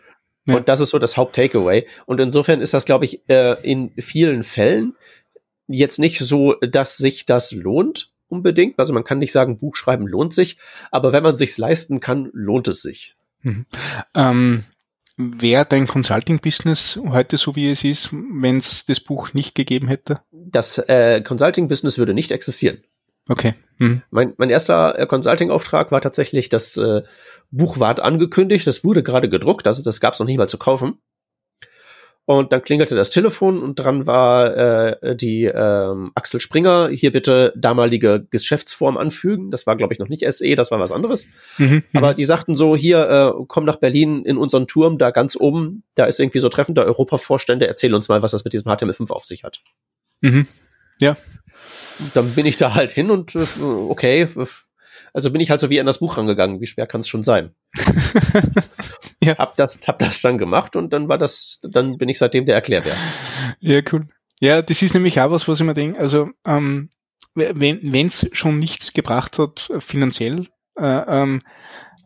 ja. Und das ist so das Haupt-Takeaway. Und insofern ist das, glaube ich, äh, in vielen Fällen jetzt nicht so, dass sich das lohnt unbedingt. Also man kann nicht sagen, Buch schreiben lohnt sich, aber wenn man sich's leisten kann, lohnt es sich. Mhm. Ähm, Wäre dein Consulting-Business heute so, wie es ist, wenn es das Buch nicht gegeben hätte? Das äh, Consulting-Business würde nicht existieren. Okay. Hm. Mein, mein erster äh, Consulting-Auftrag war tatsächlich, das äh, Buch ward angekündigt, das wurde gerade gedruckt, also das gab es noch nicht mal zu kaufen. Und dann klingelte das Telefon und dran war äh, die ähm, Axel Springer, hier bitte damalige Geschäftsform anfügen. Das war, glaube ich, noch nicht SE, das war was anderes. Mhm, mhm, Aber die sagten so, hier, äh, komm nach Berlin in unseren Turm, da ganz oben, da ist irgendwie so Treffen der Europavorstände, erzähl uns mal, was das mit diesem HTML5 auf sich hat. Mhm. Ja. Dann bin ich da halt hin und äh, okay, also bin ich halt so wie an das Buch rangegangen. Wie schwer kann es schon sein? <laughs> ja. Hab das, hab das dann gemacht und dann war das, dann bin ich seitdem der Erklärbär. Ja, cool. Ja, das ist nämlich auch was, was ich mir denke. Also, ähm, wenn es schon nichts gebracht hat, äh, finanziell, äh, ähm,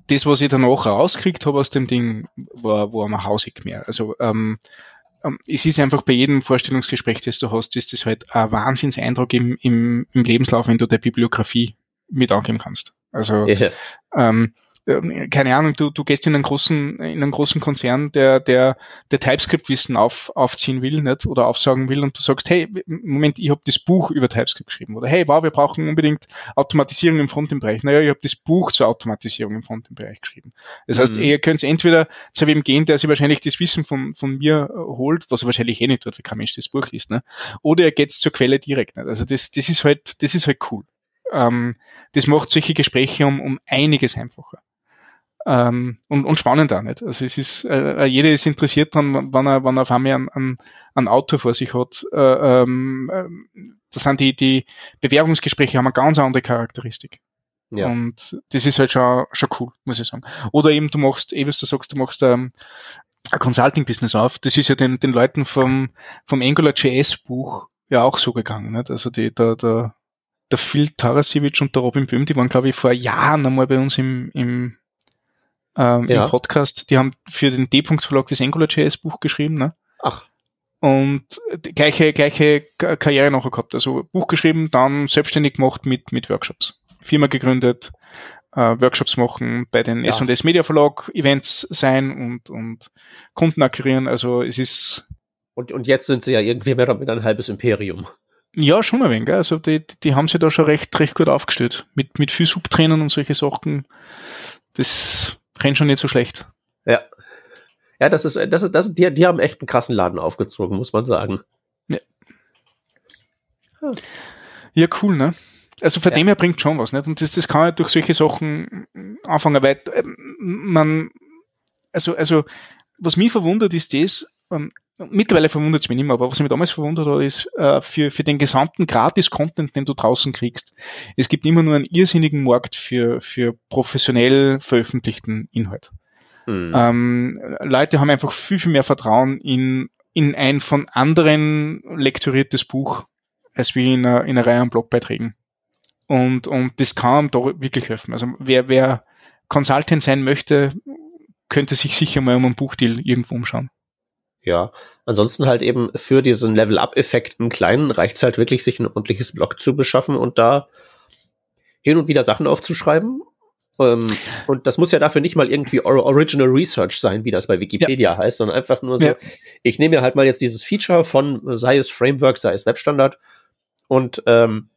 das, was ich danach rauskriegt habe aus dem Ding, war, war am hausig mehr. Also, ähm, ähm, es ist einfach bei jedem Vorstellungsgespräch, das du hast, ist das halt ein Wahnsinnseindruck im, im, im Lebenslauf, wenn du der Bibliografie mit angeben kannst. Also <laughs> yeah. ähm, ähm, keine Ahnung, du, du gehst in einen großen, in einen großen Konzern, der, der, der TypeScript-Wissen auf, aufziehen will, nicht? Oder aufsagen will und du sagst, hey, Moment, ich habe das Buch über TypeScript geschrieben. Oder hey, wow, wir brauchen unbedingt Automatisierung im Frontend-Bereich. Naja, ich habe das Buch zur Automatisierung im Frontend-Bereich geschrieben. Das mhm. heißt, ihr könnt entweder zu wem gehen, der sich wahrscheinlich das Wissen von, von mir holt, was er wahrscheinlich eh nicht tut, wie kein Mensch das Buch liest, ne? Oder er geht zur Quelle direkt. Nicht? Also das, das ist halt, das ist halt cool. Ähm, das macht solche Gespräche um, um einiges einfacher ähm, und, und spannend auch nicht. Also es ist, äh, äh jeder ist interessiert dran, wenn er, wenn er auf einmal ein, ein, ein Auto vor sich hat. Äh, ähm, äh, das sind die, die Bewerbungsgespräche haben eine ganz andere Charakteristik. Ja. Und das ist halt schon, schon cool, muss ich sagen. Oder eben du machst, eh was du sagst, du machst ähm, ein Consulting-Business auf. Das ist ja den, den Leuten vom, vom AngularJS-Buch ja auch so gegangen. Nicht? Also die, der, der, der Phil Tarasiewicz und der Robin Böhm, die waren, glaube ich, vor Jahren einmal bei uns im, im ähm, ja. im Podcast. Die haben für den D-Punkt-Verlag das AngularJS Buch geschrieben. Ne? Ach. Und gleiche, gleiche Karriere nachher gehabt. Also Buch geschrieben, dann selbstständig gemacht mit, mit Workshops. Firma gegründet, äh, Workshops machen, bei den ja. S&S Media Verlag Events sein und, und Kunden akquirieren. Also es ist... Und, und jetzt sind sie ja irgendwie mehr damit ein halbes Imperium. Ja, schon ein wenig. Also die, die haben sich da schon recht, recht gut aufgestellt. Mit, mit viel Subtrainern und solche Sachen. Das rennt schon nicht so schlecht. Ja. Ja, das ist, das ist, das die, die haben echt einen krassen Laden aufgezogen, muss man sagen. Ja. Ja, cool, ne? Also von ja. dem her bringt schon was, nicht? Und das, das kann halt durch solche Sachen anfangen, weil ähm, man, also, also, was mich verwundert ist das, ähm, mittlerweile verwundert es mich nicht mehr, aber was mich damals verwundert hat, ist, äh, für, für den gesamten Gratis-Content, den du draußen kriegst, es gibt immer nur einen irrsinnigen Markt für, für professionell veröffentlichten Inhalt. Mhm. Ähm, Leute haben einfach viel, viel mehr Vertrauen in, in ein von anderen lektoriertes Buch, als wie in einer, in einer Reihe an Blogbeiträgen. Und, und das kann da wirklich helfen. Also wer, wer Consultant sein möchte, könnte sich sicher mal um einen Buchdeal irgendwo umschauen. Ja, ansonsten halt eben für diesen Level-Up-Effekt im Kleinen reicht es halt wirklich, sich ein ordentliches Blog zu beschaffen und da hin und wieder Sachen aufzuschreiben. Ähm, und das muss ja dafür nicht mal irgendwie Original Research sein, wie das bei Wikipedia ja. heißt, sondern einfach nur so, ja. ich nehme mir halt mal jetzt dieses Feature von, sei es Framework, sei es Webstandard und ähm,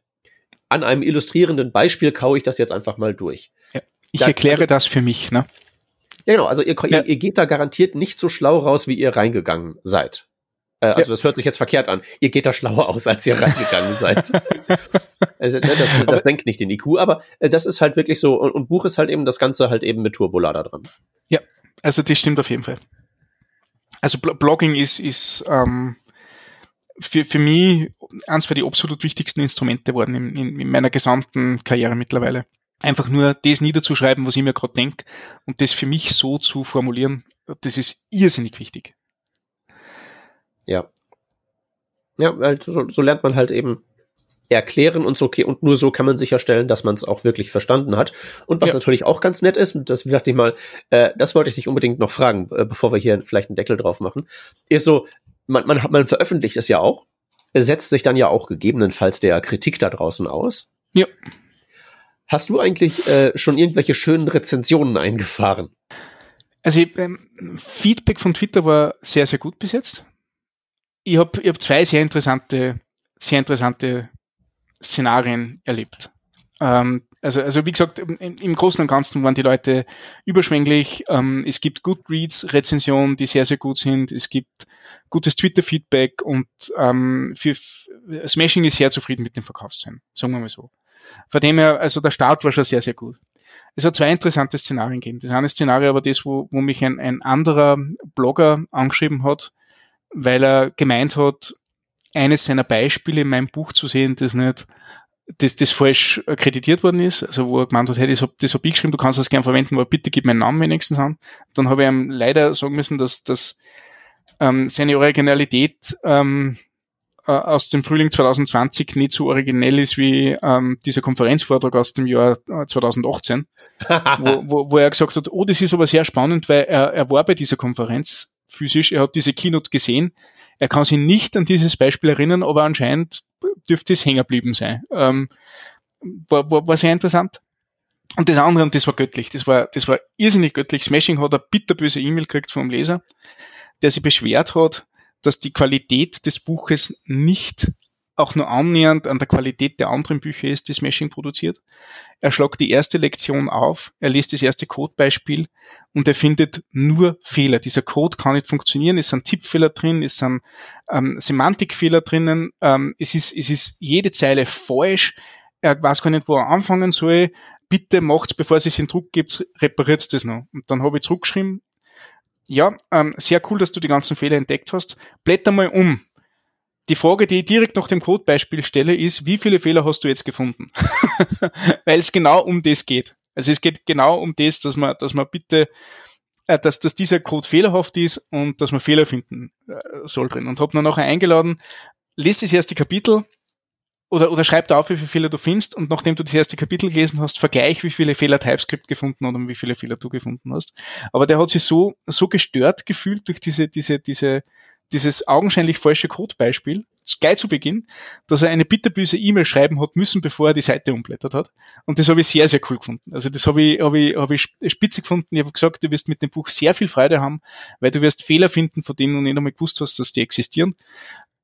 an einem illustrierenden Beispiel kaue ich das jetzt einfach mal durch. Ja. Ich da, erkläre also, das für mich, ne? Ja, genau. Also ihr, ja. ihr, geht da garantiert nicht so schlau raus, wie ihr reingegangen seid. Äh, also ja. das hört sich jetzt verkehrt an. Ihr geht da schlauer aus, als ihr reingegangen seid. <laughs> also, ne, das, das senkt nicht den IQ, aber äh, das ist halt wirklich so. Und, und, Buch ist halt eben das Ganze halt eben mit Turbolader dran. Ja, also das stimmt auf jeden Fall. Also Blogging ist, ist ähm, für, für mich eins von die absolut wichtigsten Instrumente geworden in, in, in meiner gesamten Karriere mittlerweile einfach nur das niederzuschreiben, was ich mir gerade denke und das für mich so zu formulieren, das ist irrsinnig wichtig. Ja. Ja, weil so, so lernt man halt eben erklären und so, okay, und nur so kann man sicherstellen, dass man es auch wirklich verstanden hat. Und was ja. natürlich auch ganz nett ist, und das dachte ich mal, äh, das wollte ich dich unbedingt noch fragen, äh, bevor wir hier vielleicht einen Deckel drauf machen, ist so, man, man, hat, man veröffentlicht es ja auch, setzt sich dann ja auch gegebenenfalls der Kritik da draußen aus. Ja. Hast du eigentlich äh, schon irgendwelche schönen Rezensionen eingefahren? Also ähm, Feedback von Twitter war sehr, sehr gut bis jetzt. Ich habe ich hab zwei sehr interessante, sehr interessante Szenarien erlebt. Ähm, also, also wie gesagt, im, im, Großen und Ganzen waren die Leute überschwänglich. Ähm, es gibt Goodreads-Rezensionen, die sehr, sehr gut sind. Es gibt gutes Twitter-Feedback und ähm, für Smashing ist sehr zufrieden mit den Verkaufszahlen, sagen wir mal so. Von dem her, also der Start war schon sehr, sehr gut. Es hat zwei interessante Szenarien gegeben. Das eine Szenario war das, wo, wo mich ein, ein anderer Blogger angeschrieben hat, weil er gemeint hat, eines seiner Beispiele in meinem Buch zu sehen, das nicht das, das falsch akkreditiert worden ist, also wo er gemeint hat, hey, das habe hab ich geschrieben, du kannst das gerne verwenden, aber bitte gib meinen Namen wenigstens an. Dann habe ich ihm leider sagen müssen, dass, dass ähm, seine Originalität ähm, äh, aus dem Frühling 2020 nicht so originell ist wie ähm, dieser Konferenzvortrag aus dem Jahr 2018, äh, <laughs> wo, wo, wo er gesagt hat, oh, das ist aber sehr spannend, weil er, er war bei dieser Konferenz physisch, er hat diese Keynote gesehen, er kann sich nicht an dieses Beispiel erinnern, aber anscheinend dürfte es hängen geblieben sein. Ähm, war, war, war sehr interessant. und das andere, und das war göttlich, das war, das war irrsinnig göttlich. Smashing hat eine bitterböse E-Mail gekriegt vom Leser, der sich beschwert hat, dass die Qualität des Buches nicht auch nur annähernd an der Qualität der anderen Bücher ist, die Smashing produziert. Er schlagt die erste Lektion auf, er liest das erste Codebeispiel und er findet nur Fehler. Dieser Code kann nicht funktionieren, es sind Tippfehler drin, es sind ähm, Semantikfehler drinnen, ähm, es, ist, es ist jede Zeile falsch, er weiß gar nicht, wo er anfangen soll. Bitte macht's, bevor es in Druck gibt, repariert das noch. Und dann habe ich zurückgeschrieben, ja, ähm, sehr cool, dass du die ganzen Fehler entdeckt hast. Blätter mal um. Die Frage, die ich direkt nach dem Codebeispiel stelle, ist, wie viele Fehler hast du jetzt gefunden? <laughs> Weil es genau um das geht. Also es geht genau um das, dass man, dass man bitte, äh, dass, dass dieser Code fehlerhaft ist und dass man Fehler finden äh, soll drin. Und habe dann nachher eingeladen, lest das erste Kapitel oder, oder schreib auf, wie viele Fehler du findest und nachdem du das erste Kapitel gelesen hast, vergleich, wie viele Fehler TypeScript gefunden hat und wie viele Fehler du gefunden hast. Aber der hat sich so, so gestört gefühlt durch diese, diese, diese, dieses augenscheinlich falsche Codebeispiel, gleich zu Beginn, dass er eine bitterböse E-Mail schreiben hat müssen, bevor er die Seite umblättert hat. Und das habe ich sehr, sehr cool gefunden. Also das habe ich, habe ich, habe ich spitze gefunden. Ich habe gesagt, du wirst mit dem Buch sehr viel Freude haben, weil du wirst Fehler finden, von denen du nicht einmal gewusst hast, dass die existieren.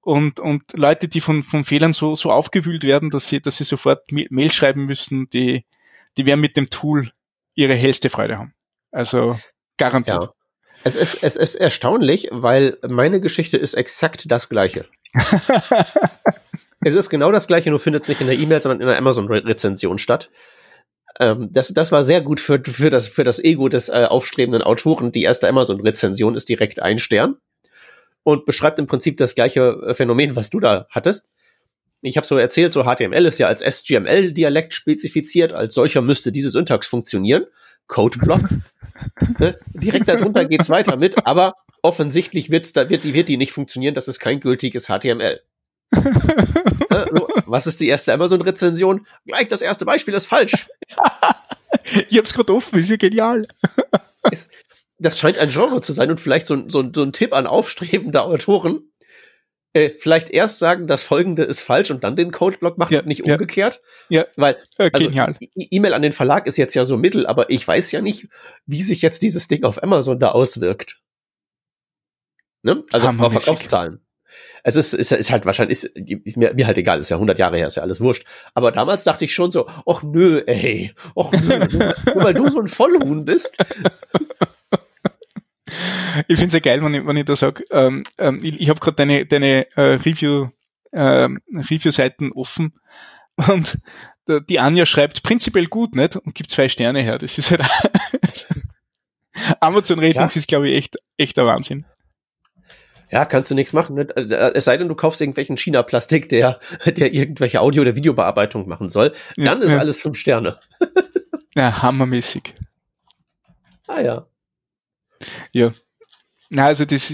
Und, und Leute, die von, von Fehlern so, so aufgewühlt werden, dass sie, dass sie sofort Mail schreiben müssen, die, die werden mit dem Tool ihre hellste Freude haben. Also garantiert. Ja. Es ist, es ist erstaunlich, weil meine Geschichte ist exakt das gleiche. <laughs> es ist genau das gleiche, nur findet es nicht in der E-Mail, sondern in der Amazon-Rezension statt. Ähm, das, das war sehr gut für, für, das, für das Ego des äh, aufstrebenden Autoren. Die erste Amazon-Rezension ist direkt ein Stern und beschreibt im Prinzip das gleiche äh, Phänomen, was du da hattest. Ich habe so erzählt, so HTML ist ja als SGML-Dialekt spezifiziert, als solcher müsste diese Syntax funktionieren. Codeblock. <laughs> ne? Direkt darunter geht's weiter mit, aber offensichtlich wird's, da wird die, wird die nicht funktionieren, das ist kein gültiges HTML. ne? <laughs> Was ist die erste Amazon-Rezension? Gleich das erste Beispiel ist falsch. <laughs> ich hab's gerade offen, ist ja genial. es, das scheint ein Genre zu sein und vielleicht so, so, so ein Tipp an aufstrebende Autoren. Äh, vielleicht erst sagen, das folgende ist falsch und dann den Codeblock machen, ja, nicht umgekehrt. Ja, weil äh, also, E-Mail an den Verlag ist jetzt ja so mittel, aber ich weiß ja nicht, wie sich jetzt dieses Ding auf Amazon da auswirkt. Ne? Also auf Verkaufszahlen. Es ist, ist, ist halt wahrscheinlich, ist, ist mir, mir halt egal, ist ja 100 Jahre her, ist ja alles wurscht. Aber damals dachte ich schon so, ach nö, ey, ach nö, nur, nur weil du so ein Vollhuhn bist. <laughs> ich finde es ja geil, wenn ich, wenn ich da sage, ähm, ähm, ich, ich habe gerade deine, deine äh, Review, ähm, Review-Seiten offen und die Anja schreibt prinzipiell gut, nicht? Und gibt zwei Sterne her. Das ist halt <laughs> Amazon Ratings ja. ist, glaube ich, echt, echt der Wahnsinn. Ja, kannst du nichts machen. Nicht? Äh, es sei denn, du kaufst irgendwelchen China-Plastik, der, der irgendwelche Audio- oder Videobearbeitung machen soll. Dann ja, ist ja. alles fünf Sterne. <laughs> ja, hammermäßig. Ah ja. Ja. Na, also das,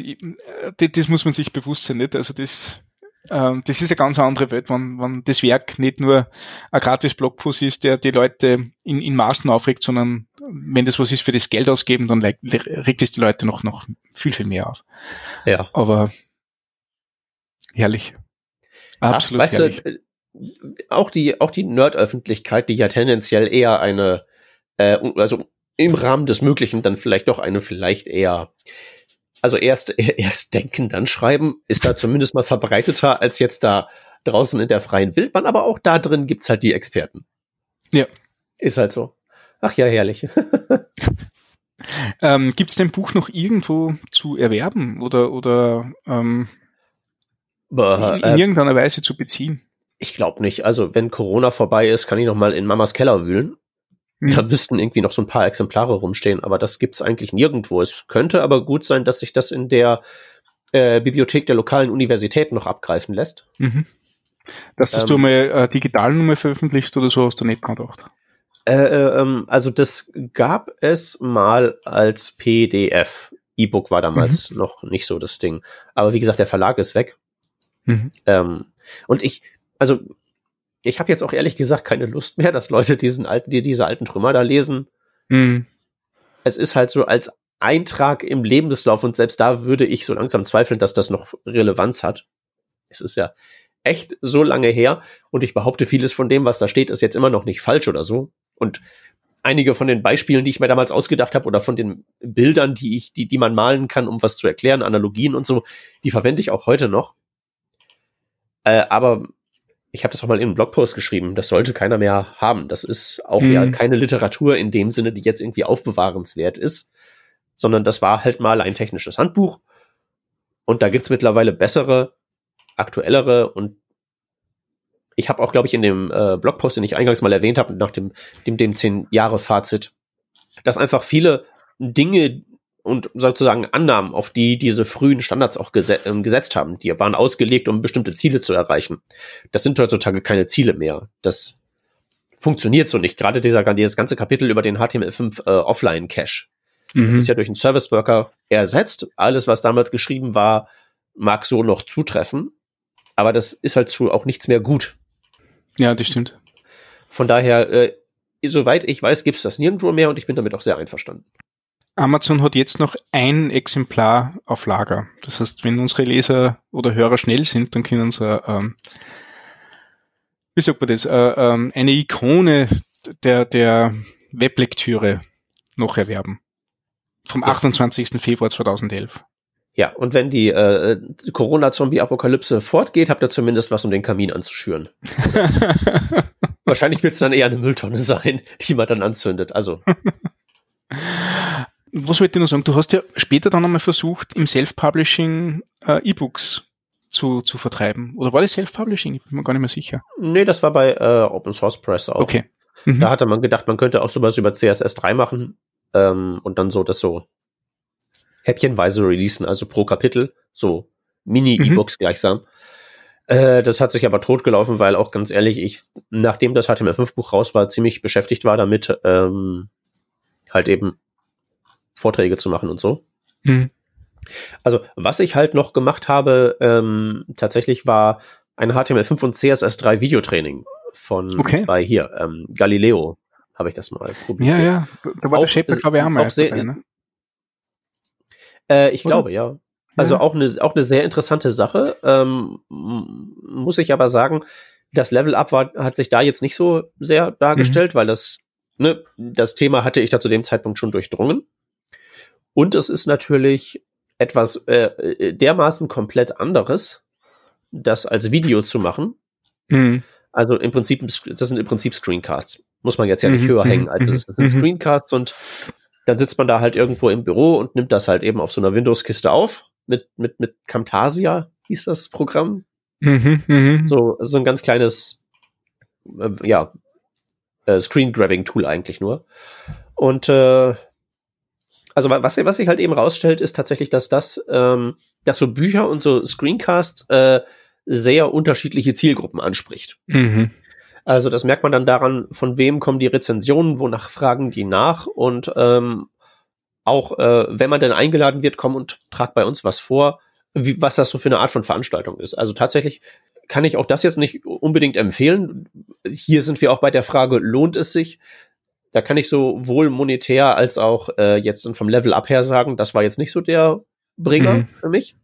das, das muss man sich bewusst sein, nicht? Also das, ähm, das ist eine ganz andere Welt, wenn, wenn das Werk nicht nur ein gratis Blogpost ist, der die Leute in, in Maßen aufregt, sondern wenn das was ist für das Geld ausgeben, dann regt es die Leute noch, noch viel, viel mehr auf. Ja. Aber herrlich. Absolut Ach, herrlich. Du, äh, auch die, auch die Nerd-Öffentlichkeit, die ja tendenziell eher eine, äh, also im Rahmen des Möglichen dann vielleicht doch eine vielleicht eher, also erst, <laughs> erst denken, dann schreiben, ist da zumindest mal verbreiteter als jetzt da draußen in der freien Wildbahn, aber auch da drin gibt's halt die Experten. Ja. Ist halt so. Ach ja, herrlich. <laughs> ähm, Gibt es dein Buch noch irgendwo zu erwerben oder, oder ähm, in, in äh, irgendeiner Weise zu beziehen? Ich glaube nicht. Also wenn Corona vorbei ist, kann ich noch mal in Mamas Keller wühlen. Da hm. müssten irgendwie noch so ein paar Exemplare rumstehen, aber das gibt's eigentlich nirgendwo. Es könnte aber gut sein, dass sich das in der äh, Bibliothek der lokalen Universität noch abgreifen lässt. Mhm. Dass das ähm, du mal äh, digital Nummer veröffentlichst oder so hast du nicht gedacht? Äh, ähm, also das gab es mal als PDF. E-Book war damals mhm. noch nicht so das Ding. Aber wie gesagt, der Verlag ist weg. Mhm. Ähm, und ich, also ich habe jetzt auch ehrlich gesagt keine Lust mehr, dass Leute diesen alten, die diese alten Trümmer da lesen. Mhm. Es ist halt so als Eintrag im Lebenslauf und selbst da würde ich so langsam zweifeln, dass das noch Relevanz hat. Es ist ja echt so lange her und ich behaupte, vieles von dem, was da steht, ist jetzt immer noch nicht falsch oder so. Und einige von den Beispielen, die ich mir damals ausgedacht habe, oder von den Bildern, die ich, die, die man malen kann, um was zu erklären, Analogien und so, die verwende ich auch heute noch. Äh, aber ich habe das auch mal in einem Blogpost geschrieben, das sollte keiner mehr haben. Das ist auch mhm. ja keine Literatur in dem Sinne, die jetzt irgendwie aufbewahrenswert ist, sondern das war halt mal ein technisches Handbuch. Und da gibt's mittlerweile bessere, aktuellere und ich habe auch, glaube ich, in dem äh, Blogpost, den ich eingangs mal erwähnt habe, nach dem, dem, dem zehn Jahre Fazit, dass einfach viele Dinge, und sozusagen Annahmen, auf die diese frühen Standards auch geset äh, gesetzt haben. Die waren ausgelegt, um bestimmte Ziele zu erreichen. Das sind heutzutage keine Ziele mehr. Das funktioniert so nicht. Gerade dieser, dieses ganze Kapitel über den HTML5 äh, Offline-Cache. Mhm. Das ist ja durch einen Service Worker ersetzt. Alles, was damals geschrieben war, mag so noch zutreffen. Aber das ist halt zu auch nichts mehr gut. Ja, das stimmt. Von daher, äh, soweit ich weiß, gibt's das nirgendwo mehr und ich bin damit auch sehr einverstanden. Amazon hat jetzt noch ein Exemplar auf Lager. Das heißt, wenn unsere Leser oder Hörer schnell sind, dann können sie, ähm, wie sagt man das, äh, ähm, eine Ikone der, der Weblektüre noch erwerben. Vom 28. Februar 2011. Ja, und wenn die äh, Corona-Zombie-Apokalypse fortgeht, habt ihr zumindest was, um den Kamin anzuschüren. <laughs> Wahrscheinlich wird es dann eher eine Mülltonne sein, die man dann anzündet. Also. <laughs> was wollte ich noch sagen? Du hast ja später dann einmal versucht, im Self-Publishing äh, E-Books zu, zu vertreiben. Oder war das Self-Publishing? Ich bin mir gar nicht mehr sicher. Nee, das war bei äh, Open Source Press auch. Okay. Mhm. Da hatte man gedacht, man könnte auch sowas über CSS3 machen ähm, und dann so das so häppchenweise releasen, also pro Kapitel, so Mini-E-Books mhm. gleichsam. Äh, das hat sich aber totgelaufen, weil auch ganz ehrlich, ich, nachdem das HTML5-Buch raus war, ziemlich beschäftigt war damit, ähm, halt eben Vorträge zu machen und so. Mhm. Also, was ich halt noch gemacht habe, ähm, tatsächlich war ein HTML5 und CSS3 Videotraining von okay. bei hier, ähm, Galileo habe ich das mal probiert. Ja, ja, da war auch, glaube ich, haben wir sehr, dabei, ne? äh, Ich Oder? glaube, ja. Also ja. auch eine auch eine sehr interessante Sache. Ähm, muss ich aber sagen, das Level Up war, hat sich da jetzt nicht so sehr dargestellt, mhm. weil das ne, das Thema hatte ich da zu dem Zeitpunkt schon durchdrungen. Und es ist natürlich etwas äh, äh, dermaßen komplett anderes, das als Video zu machen. Mhm. Also im Prinzip, das sind im Prinzip Screencasts. Muss man jetzt ja nicht mhm. höher hängen. Also das sind mhm. Screencasts und dann sitzt man da halt irgendwo im Büro und nimmt das halt eben auf so einer Windows-Kiste auf. Mit, mit, mit Camtasia hieß das Programm. Mhm, mh. So, so ein ganz kleines, äh, ja, äh, Screen-Grabbing-Tool eigentlich nur. Und äh, also was, was sich halt eben rausstellt, ist tatsächlich, dass das, ähm, dass so Bücher und so Screencasts äh, sehr unterschiedliche Zielgruppen anspricht. Mhm. Also das merkt man dann daran, von wem kommen die Rezensionen, wonach fragen die nach und ähm, auch äh, wenn man denn eingeladen wird, komm und trag bei uns was vor, wie, was das so für eine Art von Veranstaltung ist. Also tatsächlich kann ich auch das jetzt nicht unbedingt empfehlen. Hier sind wir auch bei der Frage, lohnt es sich? Da kann ich sowohl monetär als auch äh, jetzt vom Level Up her sagen, das war jetzt nicht so der Bringer mhm. für mich.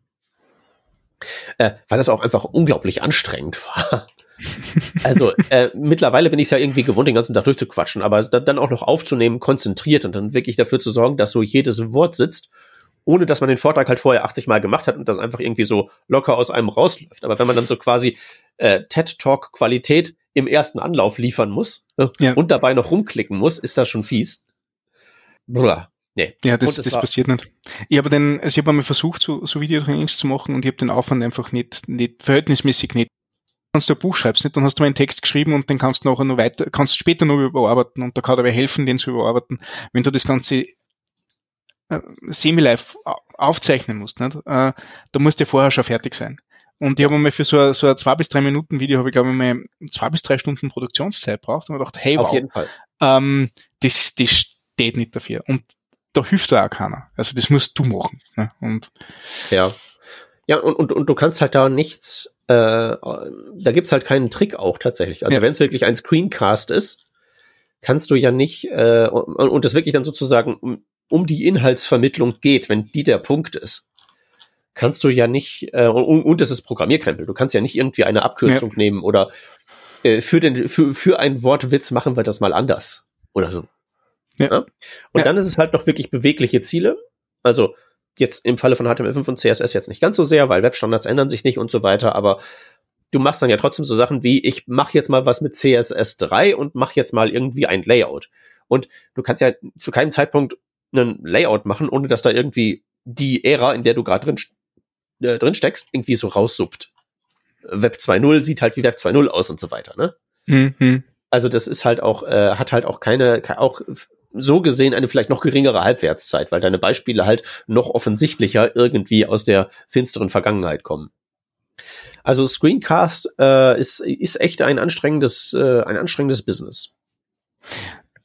Äh, weil das auch einfach unglaublich anstrengend war. <laughs> also äh, mittlerweile bin ich ja irgendwie gewohnt, den ganzen Tag durchzuquatschen, aber dann auch noch aufzunehmen, konzentriert und dann wirklich dafür zu sorgen, dass so jedes Wort sitzt ohne dass man den Vortrag halt vorher 80 Mal gemacht hat und das einfach irgendwie so locker aus einem rausläuft. Aber wenn man dann so quasi äh, TED Talk Qualität im ersten Anlauf liefern muss äh, ja. und dabei noch rumklicken muss, ist das schon fies. Blah. Nee. Ja, das, das passiert nicht. Ich habe den, also ich habe einmal versucht, so, so Videotrainings zu machen und ich habe den Aufwand einfach nicht, nicht verhältnismäßig nicht. Wenn du ein Buch schreibst, nicht, dann hast du einen Text geschrieben und den kannst du nachher noch weiter, kannst später noch überarbeiten und da kann dabei helfen, den zu überarbeiten. Wenn du das Ganze semi-live aufzeichnen musst, nicht? Äh, da musst du vorher schon fertig sein. Und ich habe mal für so ein, so ein zwei bis drei Minuten Video habe ich glaube ich mal zwei bis drei Stunden Produktionszeit braucht und mir gedacht, hey, wow, Auf jeden Fall. Ähm, das, das steht nicht dafür. Und da hilft da auch keiner. Also das musst du machen. Ne? Und ja. Ja, und, und, und du kannst halt da nichts, äh, da gibt's halt keinen Trick auch tatsächlich. Also ja. wenn es wirklich ein Screencast ist, kannst du ja nicht, äh, und, und das wirklich dann sozusagen um die Inhaltsvermittlung geht, wenn die der Punkt ist, kannst du ja nicht, äh, und, und es ist Programmierkrempel, du kannst ja nicht irgendwie eine Abkürzung ja. nehmen oder äh, für, den, für, für einen Wortwitz machen wir das mal anders oder so. Ja. ja? Und ja. dann ist es halt noch wirklich bewegliche Ziele. Also jetzt im Falle von HTML5 und CSS jetzt nicht ganz so sehr, weil Webstandards ändern sich nicht und so weiter, aber du machst dann ja trotzdem so Sachen wie, ich mache jetzt mal was mit CSS3 und mach jetzt mal irgendwie ein Layout. Und du kannst ja zu keinem Zeitpunkt einen Layout machen, ohne dass da irgendwie die Ära, in der du gerade drin, äh, drin steckst, irgendwie so raussuppt. Web 2.0 sieht halt wie Web 2.0 aus und so weiter, ne? Mhm. Also das ist halt auch, äh, hat halt auch keine, auch so gesehen eine vielleicht noch geringere Halbwertszeit, weil deine Beispiele halt noch offensichtlicher irgendwie aus der finsteren Vergangenheit kommen. Also Screencast äh, ist, ist echt ein anstrengendes, äh, ein anstrengendes Business.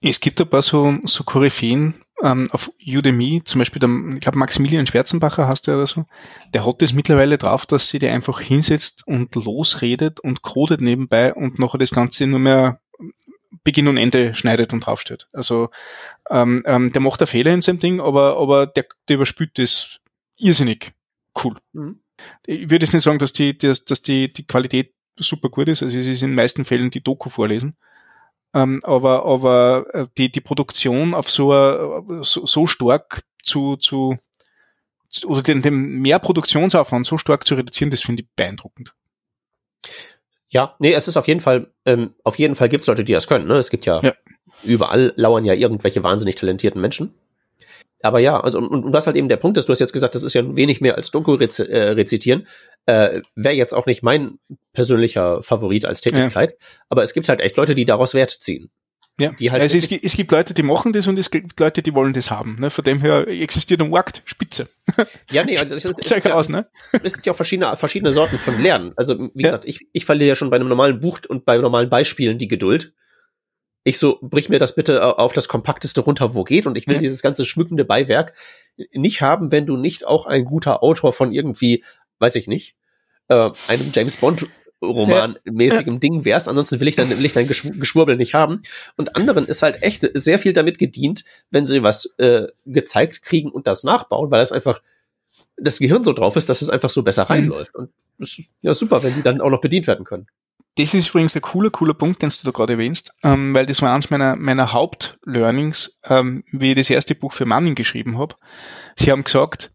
Es gibt ein paar so, so Koryphäen ähm, auf Udemy, zum Beispiel der, ich glaube Maximilian Schwerzenbacher hast du oder so, der hat es mittlerweile drauf, dass sie dir einfach hinsetzt und losredet und codet nebenbei und nachher das Ganze nur mehr Beginn und Ende schneidet und draufsteht. Also ähm, ähm, der macht da Fehler in seinem Ding, aber, aber der, der überspült das irrsinnig cool. Mhm. Ich würde jetzt nicht sagen, dass die, dass, dass die, die Qualität super gut ist. Also es ist in den meisten Fällen die Doku vorlesen. Ähm, aber aber äh, die, die Produktion auf so, so, so stark zu, zu, oder den, den mehr Produktionsaufwand so stark zu reduzieren, das finde ich beeindruckend. Ja, nee, es ist auf jeden Fall, ähm, auf jeden Fall gibt es Leute, die das können. Ne? Es gibt ja, ja, überall lauern ja irgendwelche wahnsinnig talentierten Menschen. Aber ja, also und, und was halt eben der Punkt ist, du hast jetzt gesagt, das ist ja wenig mehr als Doku rezi äh, rezitieren. Äh, Wäre jetzt auch nicht mein persönlicher Favorit als Tätigkeit, ja. aber es gibt halt echt Leute, die daraus Wert ziehen. Ja, die halt also es, es, gibt Leute, die machen das und es gibt Leute, die wollen das haben. Ne? Von dem her existiert ein Markt, Spitze. Ja, nee, <laughs> also das, ist, ist, ja, aus, ne? <laughs> es sind ja auch verschiedene, verschiedene Sorten von Lernen. Also wie ja. gesagt, ich, ich verliere ja schon bei einem normalen Buch und bei normalen Beispielen die Geduld. Ich so, brich mir das bitte auf das Kompakteste runter, wo geht. Und ich will ja. dieses ganze schmückende Beiwerk nicht haben, wenn du nicht auch ein guter Autor von irgendwie, weiß ich nicht, äh, einem James Bond Roman-mäßigem Ding wärst. Ansonsten will ich dann, will ich dein Geschwurbel nicht haben. Und anderen ist halt echt sehr viel damit gedient, wenn sie was äh, gezeigt kriegen und das nachbauen, weil das einfach das Gehirn so drauf ist, dass es einfach so besser mhm. reinläuft. Und das ist ja super, wenn die dann auch noch bedient werden können. Das ist übrigens ein cooler, cooler Punkt, den du da gerade erwähnst, ähm, weil das war eins meiner, meiner Hauptlearnings, ähm, wie ich das erste Buch für Manning geschrieben habe. Sie haben gesagt,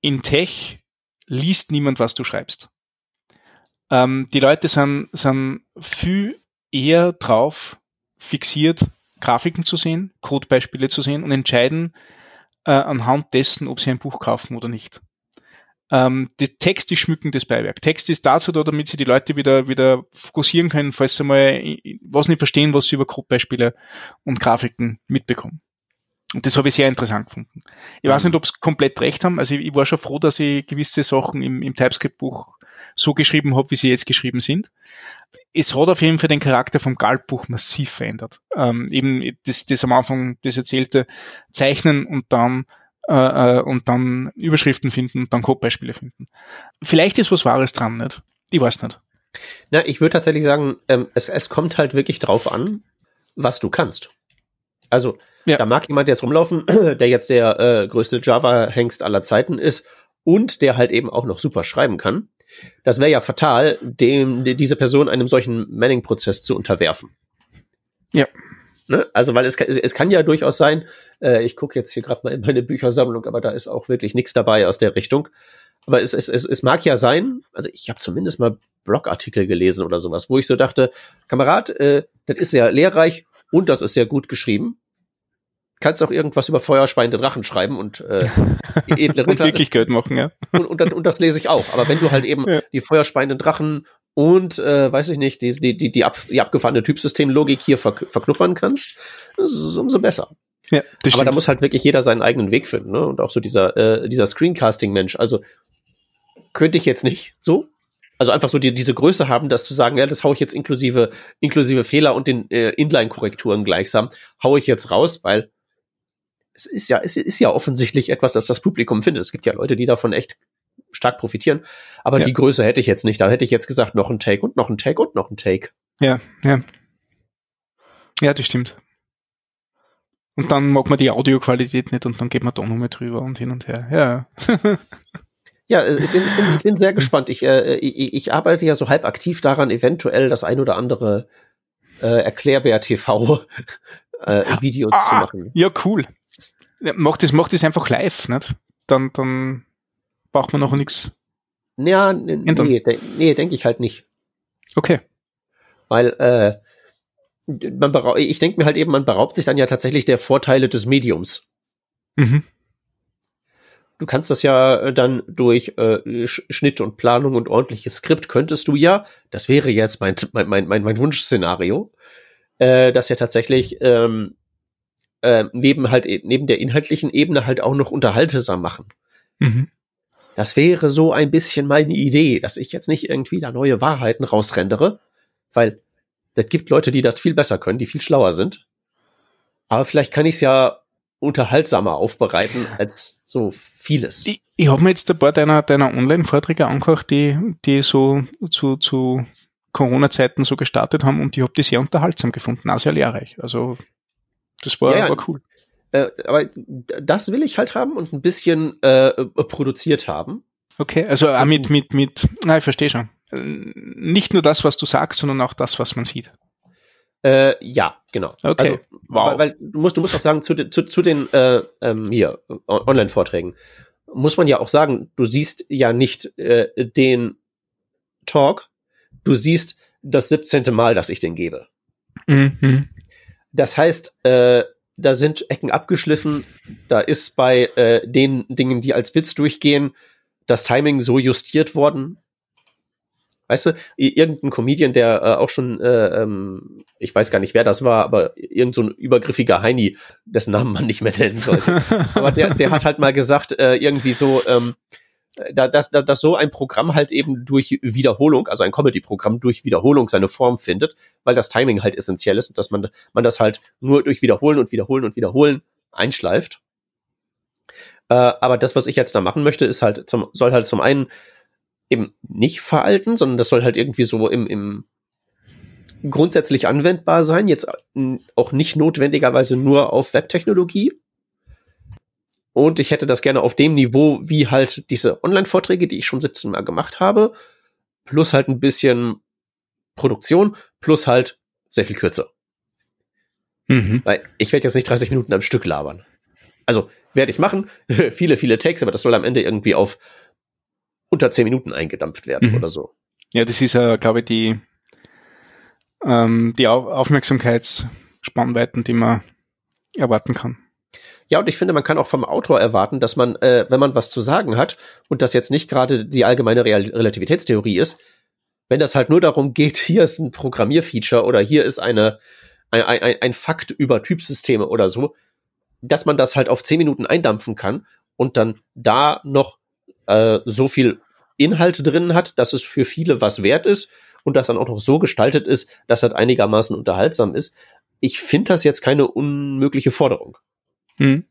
in Tech liest niemand, was du schreibst. Ähm, die Leute sind, sind viel eher drauf fixiert, Grafiken zu sehen, Codebeispiele zu sehen und entscheiden äh, anhand dessen, ob sie ein Buch kaufen oder nicht. Ähm, die Text ist schmückendes Beiwerk. Text ist dazu da, damit sie die Leute wieder, wieder fokussieren können, falls sie mal was nicht verstehen, was sie über Codebeispiele und Grafiken mitbekommen. Und das habe ich sehr interessant gefunden. Ich weiß mhm. nicht, ob sie komplett recht haben. Also ich, ich, war schon froh, dass ich gewisse Sachen im, im TypeScript-Buch so geschrieben habe, wie sie jetzt geschrieben sind. Es hat auf jeden Fall den Charakter vom Galtbuch massiv verändert. Ähm, eben das, das am Anfang das erzählte Zeichnen und dann äh, äh, und dann Überschriften finden und dann Codebeispiele finden. Vielleicht ist was Wahres dran, nicht? Ich weiß nicht. Na, ich würde tatsächlich sagen, ähm, es, es kommt halt wirklich drauf an, was du kannst. Also, ja. da mag jemand jetzt rumlaufen, <clears throat> der jetzt der äh, größte Java-Hengst aller Zeiten ist und der halt eben auch noch super schreiben kann. Das wäre ja fatal, dem, diese Person einem solchen Manning-Prozess zu unterwerfen. Ja. Ne? Also, weil es, es kann ja durchaus sein, äh, ich gucke jetzt hier gerade mal in meine Büchersammlung, aber da ist auch wirklich nichts dabei aus der Richtung. Aber es, es, es, es mag ja sein, also ich habe zumindest mal Blogartikel gelesen oder sowas, wo ich so dachte, Kamerad, äh, das ist sehr lehrreich und das ist sehr gut geschrieben kannst auch irgendwas über feuerspeiende Drachen schreiben und äh, edle <laughs> Ritter. und Wirklichkeit machen, ja. Und, und, und, das lese ich auch. Aber wenn du halt eben ja. die feuerspeienden Drachen und, äh, weiß ich nicht, die, die, die, die, ab, die abgefahrene Typsystemlogik hier ver, verknuppern kannst, ist umso besser. Ja, das Aber stimmt. da muss halt wirklich jeder seinen eigenen Weg finden, ne? Und auch so dieser, äh, dieser Screencasting-Mensch. Also könnte ich jetzt nicht so. Also einfach so die, diese Größe haben, das zu sagen, ja, das hau ich jetzt inklusive, inklusive Fehler und den äh, Inline-Korrekturen gleichsam, hau ich jetzt raus, weil es ist ja, es ist ja offensichtlich etwas, das das Publikum findet. Es gibt ja Leute, die davon echt stark profitieren. Aber ja. die Größe hätte ich jetzt nicht. Da hätte ich jetzt gesagt, noch ein Take und noch ein Take und noch ein Take. Ja, ja. Ja, das stimmt. Und dann mag man die Audioqualität nicht und dann geht man da nochmal drüber und hin und her. Ja. ja, ich bin, ich bin, ich bin sehr gespannt. Ich, äh, ich, ich arbeite ja so halb aktiv daran, eventuell das ein oder andere äh, Erklärbär TV äh, Videos ah, zu machen. Ja, cool. Ja, macht das, macht das einfach live, nicht? Dann, dann braucht man noch nichts. Ja, nee, de nee denke ich halt nicht. Okay. Weil, äh, man ich denke mir halt eben, man beraubt sich dann ja tatsächlich der Vorteile des Mediums. Mhm. Du kannst das ja äh, dann durch äh, Schnitt und Planung und ordentliches Skript könntest du ja, das wäre jetzt mein, <laughs> mein, mein, mein, mein Wunschszenario, äh, dass ja tatsächlich ähm, äh, neben halt neben der inhaltlichen Ebene halt auch noch unterhaltesam machen. Mhm. Das wäre so ein bisschen meine Idee, dass ich jetzt nicht irgendwie da neue Wahrheiten rausrendere, weil es gibt Leute, die das viel besser können, die viel schlauer sind. Aber vielleicht kann ich es ja unterhaltsamer aufbereiten als so vieles. Ich, ich habe mir jetzt ein paar deiner, deiner Online-Vorträge angehört, die, die so zu, zu Corona-Zeiten so gestartet haben und ich habe die sehr unterhaltsam gefunden, auch sehr lehrreich. Also das war, ja, war cool. Äh, aber das will ich halt haben und ein bisschen äh, produziert haben. Okay, also auch mit, mit, mit, na, ich verstehe schon. Nicht nur das, was du sagst, sondern auch das, was man sieht. Äh, ja, genau. Okay. Also, wow. Weil, weil, du musst, du musst auch sagen, zu, zu, zu den äh, ähm, hier Online-Vorträgen muss man ja auch sagen, du siehst ja nicht äh, den Talk, du siehst das 17. Mal, dass ich den gebe. Mhm. Das heißt, äh, da sind Ecken abgeschliffen, da ist bei äh, den Dingen, die als Witz durchgehen, das Timing so justiert worden, Weißt du, irgendein Comedian, der äh, auch schon, äh, ähm, ich weiß gar nicht, wer das war, aber irgend so ein übergriffiger Heini, dessen Namen man nicht mehr nennen sollte. <laughs> aber der, der hat halt mal gesagt, äh, irgendwie so, ähm, dass, dass, dass so ein Programm halt eben durch Wiederholung, also ein Comedy-Programm durch Wiederholung seine Form findet, weil das Timing halt essentiell ist und dass man, man das halt nur durch Wiederholen und Wiederholen und Wiederholen einschleift. Äh, aber das, was ich jetzt da machen möchte, ist halt zum, soll halt zum einen eben nicht veralten, sondern das soll halt irgendwie so im, im grundsätzlich anwendbar sein, jetzt auch nicht notwendigerweise nur auf Webtechnologie. Und ich hätte das gerne auf dem Niveau, wie halt diese Online-Vorträge, die ich schon 17 Mal gemacht habe, plus halt ein bisschen Produktion, plus halt sehr viel kürzer. Mhm. Weil ich werde jetzt nicht 30 Minuten am Stück labern. Also werde ich machen, <laughs> viele, viele Takes, aber das soll am Ende irgendwie auf unter zehn Minuten eingedampft werden mhm. oder so. Ja, das ist ja, glaube ich, die, ähm, die Aufmerksamkeitsspannweiten, die man erwarten kann. Ja, und ich finde, man kann auch vom Autor erwarten, dass man, äh, wenn man was zu sagen hat und das jetzt nicht gerade die allgemeine Real Relativitätstheorie ist, wenn das halt nur darum geht, <laughs> hier ist ein Programmierfeature oder hier ist eine, ein, ein, ein Fakt über Typsysteme oder so, dass man das halt auf zehn Minuten eindampfen kann und dann da noch äh, so viel Inhalte drin hat, dass es für viele was wert ist und das dann auch noch so gestaltet ist, dass das einigermaßen unterhaltsam ist. Ich finde das jetzt keine unmögliche Forderung. Hm.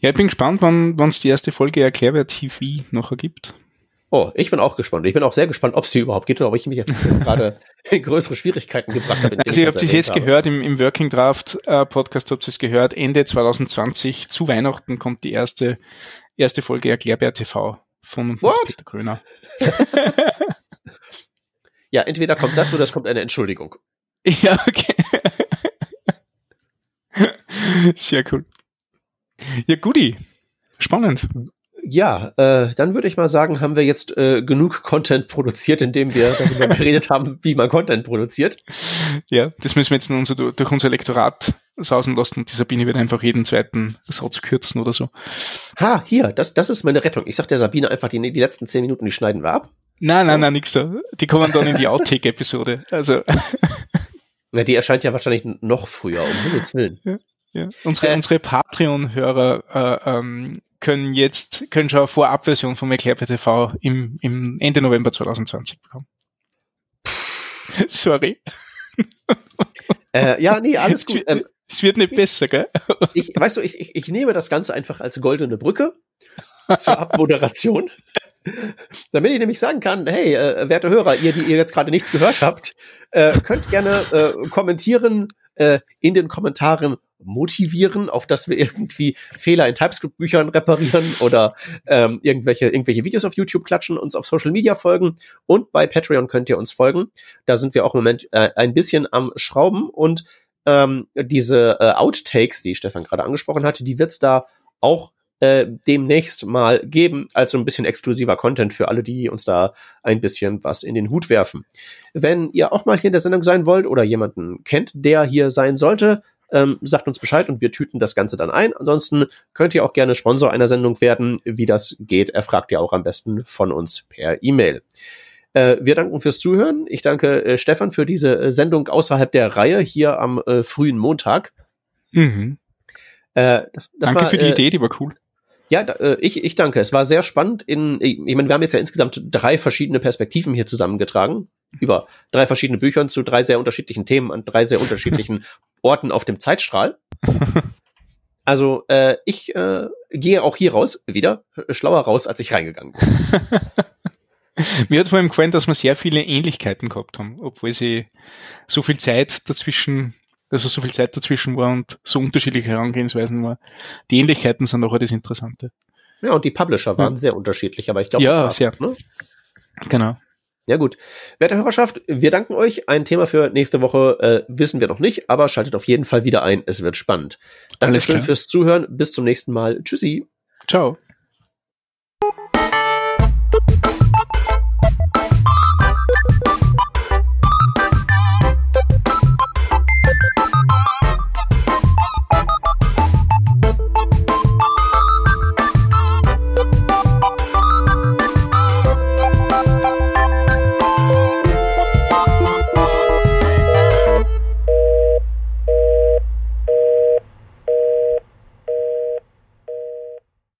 Ja, ich bin gespannt, wann es die erste Folge Erklärbar TV noch ergibt. Oh, ich bin auch gespannt. Ich bin auch sehr gespannt, ob sie überhaupt geht oder ob ich mich jetzt, jetzt gerade <laughs> in größere Schwierigkeiten gebracht habe. Also ihr habt es jetzt habe. gehört im, im Working Draft äh, Podcast, habt ihr es gehört, Ende 2020 zu Weihnachten kommt die erste erste Folge Erklärbär TV von What? Peter Gröner. <laughs> ja, entweder kommt das oder es kommt eine Entschuldigung. <laughs> Ja, okay. <laughs> Sehr cool. Ja, Goodie. Spannend. Ja, äh, dann würde ich mal sagen, haben wir jetzt äh, genug Content produziert, indem wir darüber <laughs> geredet haben, wie man Content produziert. Ja, das müssen wir jetzt unser, durch unser Lektorat sausen lassen und die Sabine wird einfach jeden zweiten Satz kürzen oder so. Ha, hier, das, das ist meine Rettung. Ich sag der Sabine einfach, die, die letzten zehn Minuten, die schneiden wir ab. Nein, nein, nein, nix so. Die kommen dann in die Outtake-Episode. Also. <laughs> Ja, die erscheint ja wahrscheinlich noch früher, um Himmels Willen. Ja. Ja. Unsere, äh, unsere Patreon-Hörer äh, ähm, können jetzt, können schon eine Vorabversion vom Erklärper TV im, im Ende November 2020 bekommen. <laughs> Sorry. Äh, ja, nee, alles gut. Ähm, es wird nicht besser, gell? Ich, weißt du, ich, ich, ich nehme das Ganze einfach als goldene Brücke zur Abmoderation. <laughs> Damit ich nämlich sagen kann, hey, äh, werte Hörer, ihr, die ihr jetzt gerade nichts gehört habt, äh, könnt gerne äh, kommentieren äh, in den Kommentaren, motivieren, auf dass wir irgendwie Fehler in TypeScript-Büchern reparieren oder ähm, irgendwelche, irgendwelche Videos auf YouTube klatschen, uns auf Social Media folgen und bei Patreon könnt ihr uns folgen. Da sind wir auch im Moment äh, ein bisschen am Schrauben und ähm, diese äh, Outtakes, die Stefan gerade angesprochen hatte, die wird's da auch äh, demnächst mal geben, als so ein bisschen exklusiver Content für alle, die uns da ein bisschen was in den Hut werfen. Wenn ihr auch mal hier in der Sendung sein wollt oder jemanden kennt, der hier sein sollte, ähm, sagt uns Bescheid und wir tüten das Ganze dann ein. Ansonsten könnt ihr auch gerne Sponsor einer Sendung werden. Wie das geht, erfragt ihr auch am besten von uns per E-Mail. Äh, wir danken fürs Zuhören. Ich danke äh, Stefan für diese äh, Sendung außerhalb der Reihe hier am äh, frühen Montag. Mhm. Äh, das, das Danke war, für die äh, Idee, die war cool. Ja, da, äh, ich, ich danke. Es war sehr spannend. In, ich meine, wir haben jetzt ja insgesamt drei verschiedene Perspektiven hier zusammengetragen. Über drei verschiedene Büchern zu drei sehr unterschiedlichen Themen an drei sehr unterschiedlichen <laughs> Orten auf dem Zeitstrahl. Also äh, ich äh, gehe auch hier raus, wieder schlauer raus, als ich reingegangen bin. <laughs> Mir hat vor allem gefallen, dass wir sehr viele Ähnlichkeiten gehabt haben, obwohl sie so viel Zeit dazwischen, also so viel Zeit dazwischen war und so unterschiedliche Herangehensweisen war. Die Ähnlichkeiten sind auch das Interessante. Ja, und die Publisher waren Ja. sehr unterschiedlich, aber ich glaube, Ja, sehr. Ne? Genau. Ja gut. Werte Hörerschaft, wir danken euch. Ein Thema für nächste Woche äh, wissen wir noch nicht, aber schaltet auf jeden Fall wieder ein. Es wird spannend. Dankeschön fürs Zuhören. Bis zum nächsten Mal. Tschüssi. Ciao.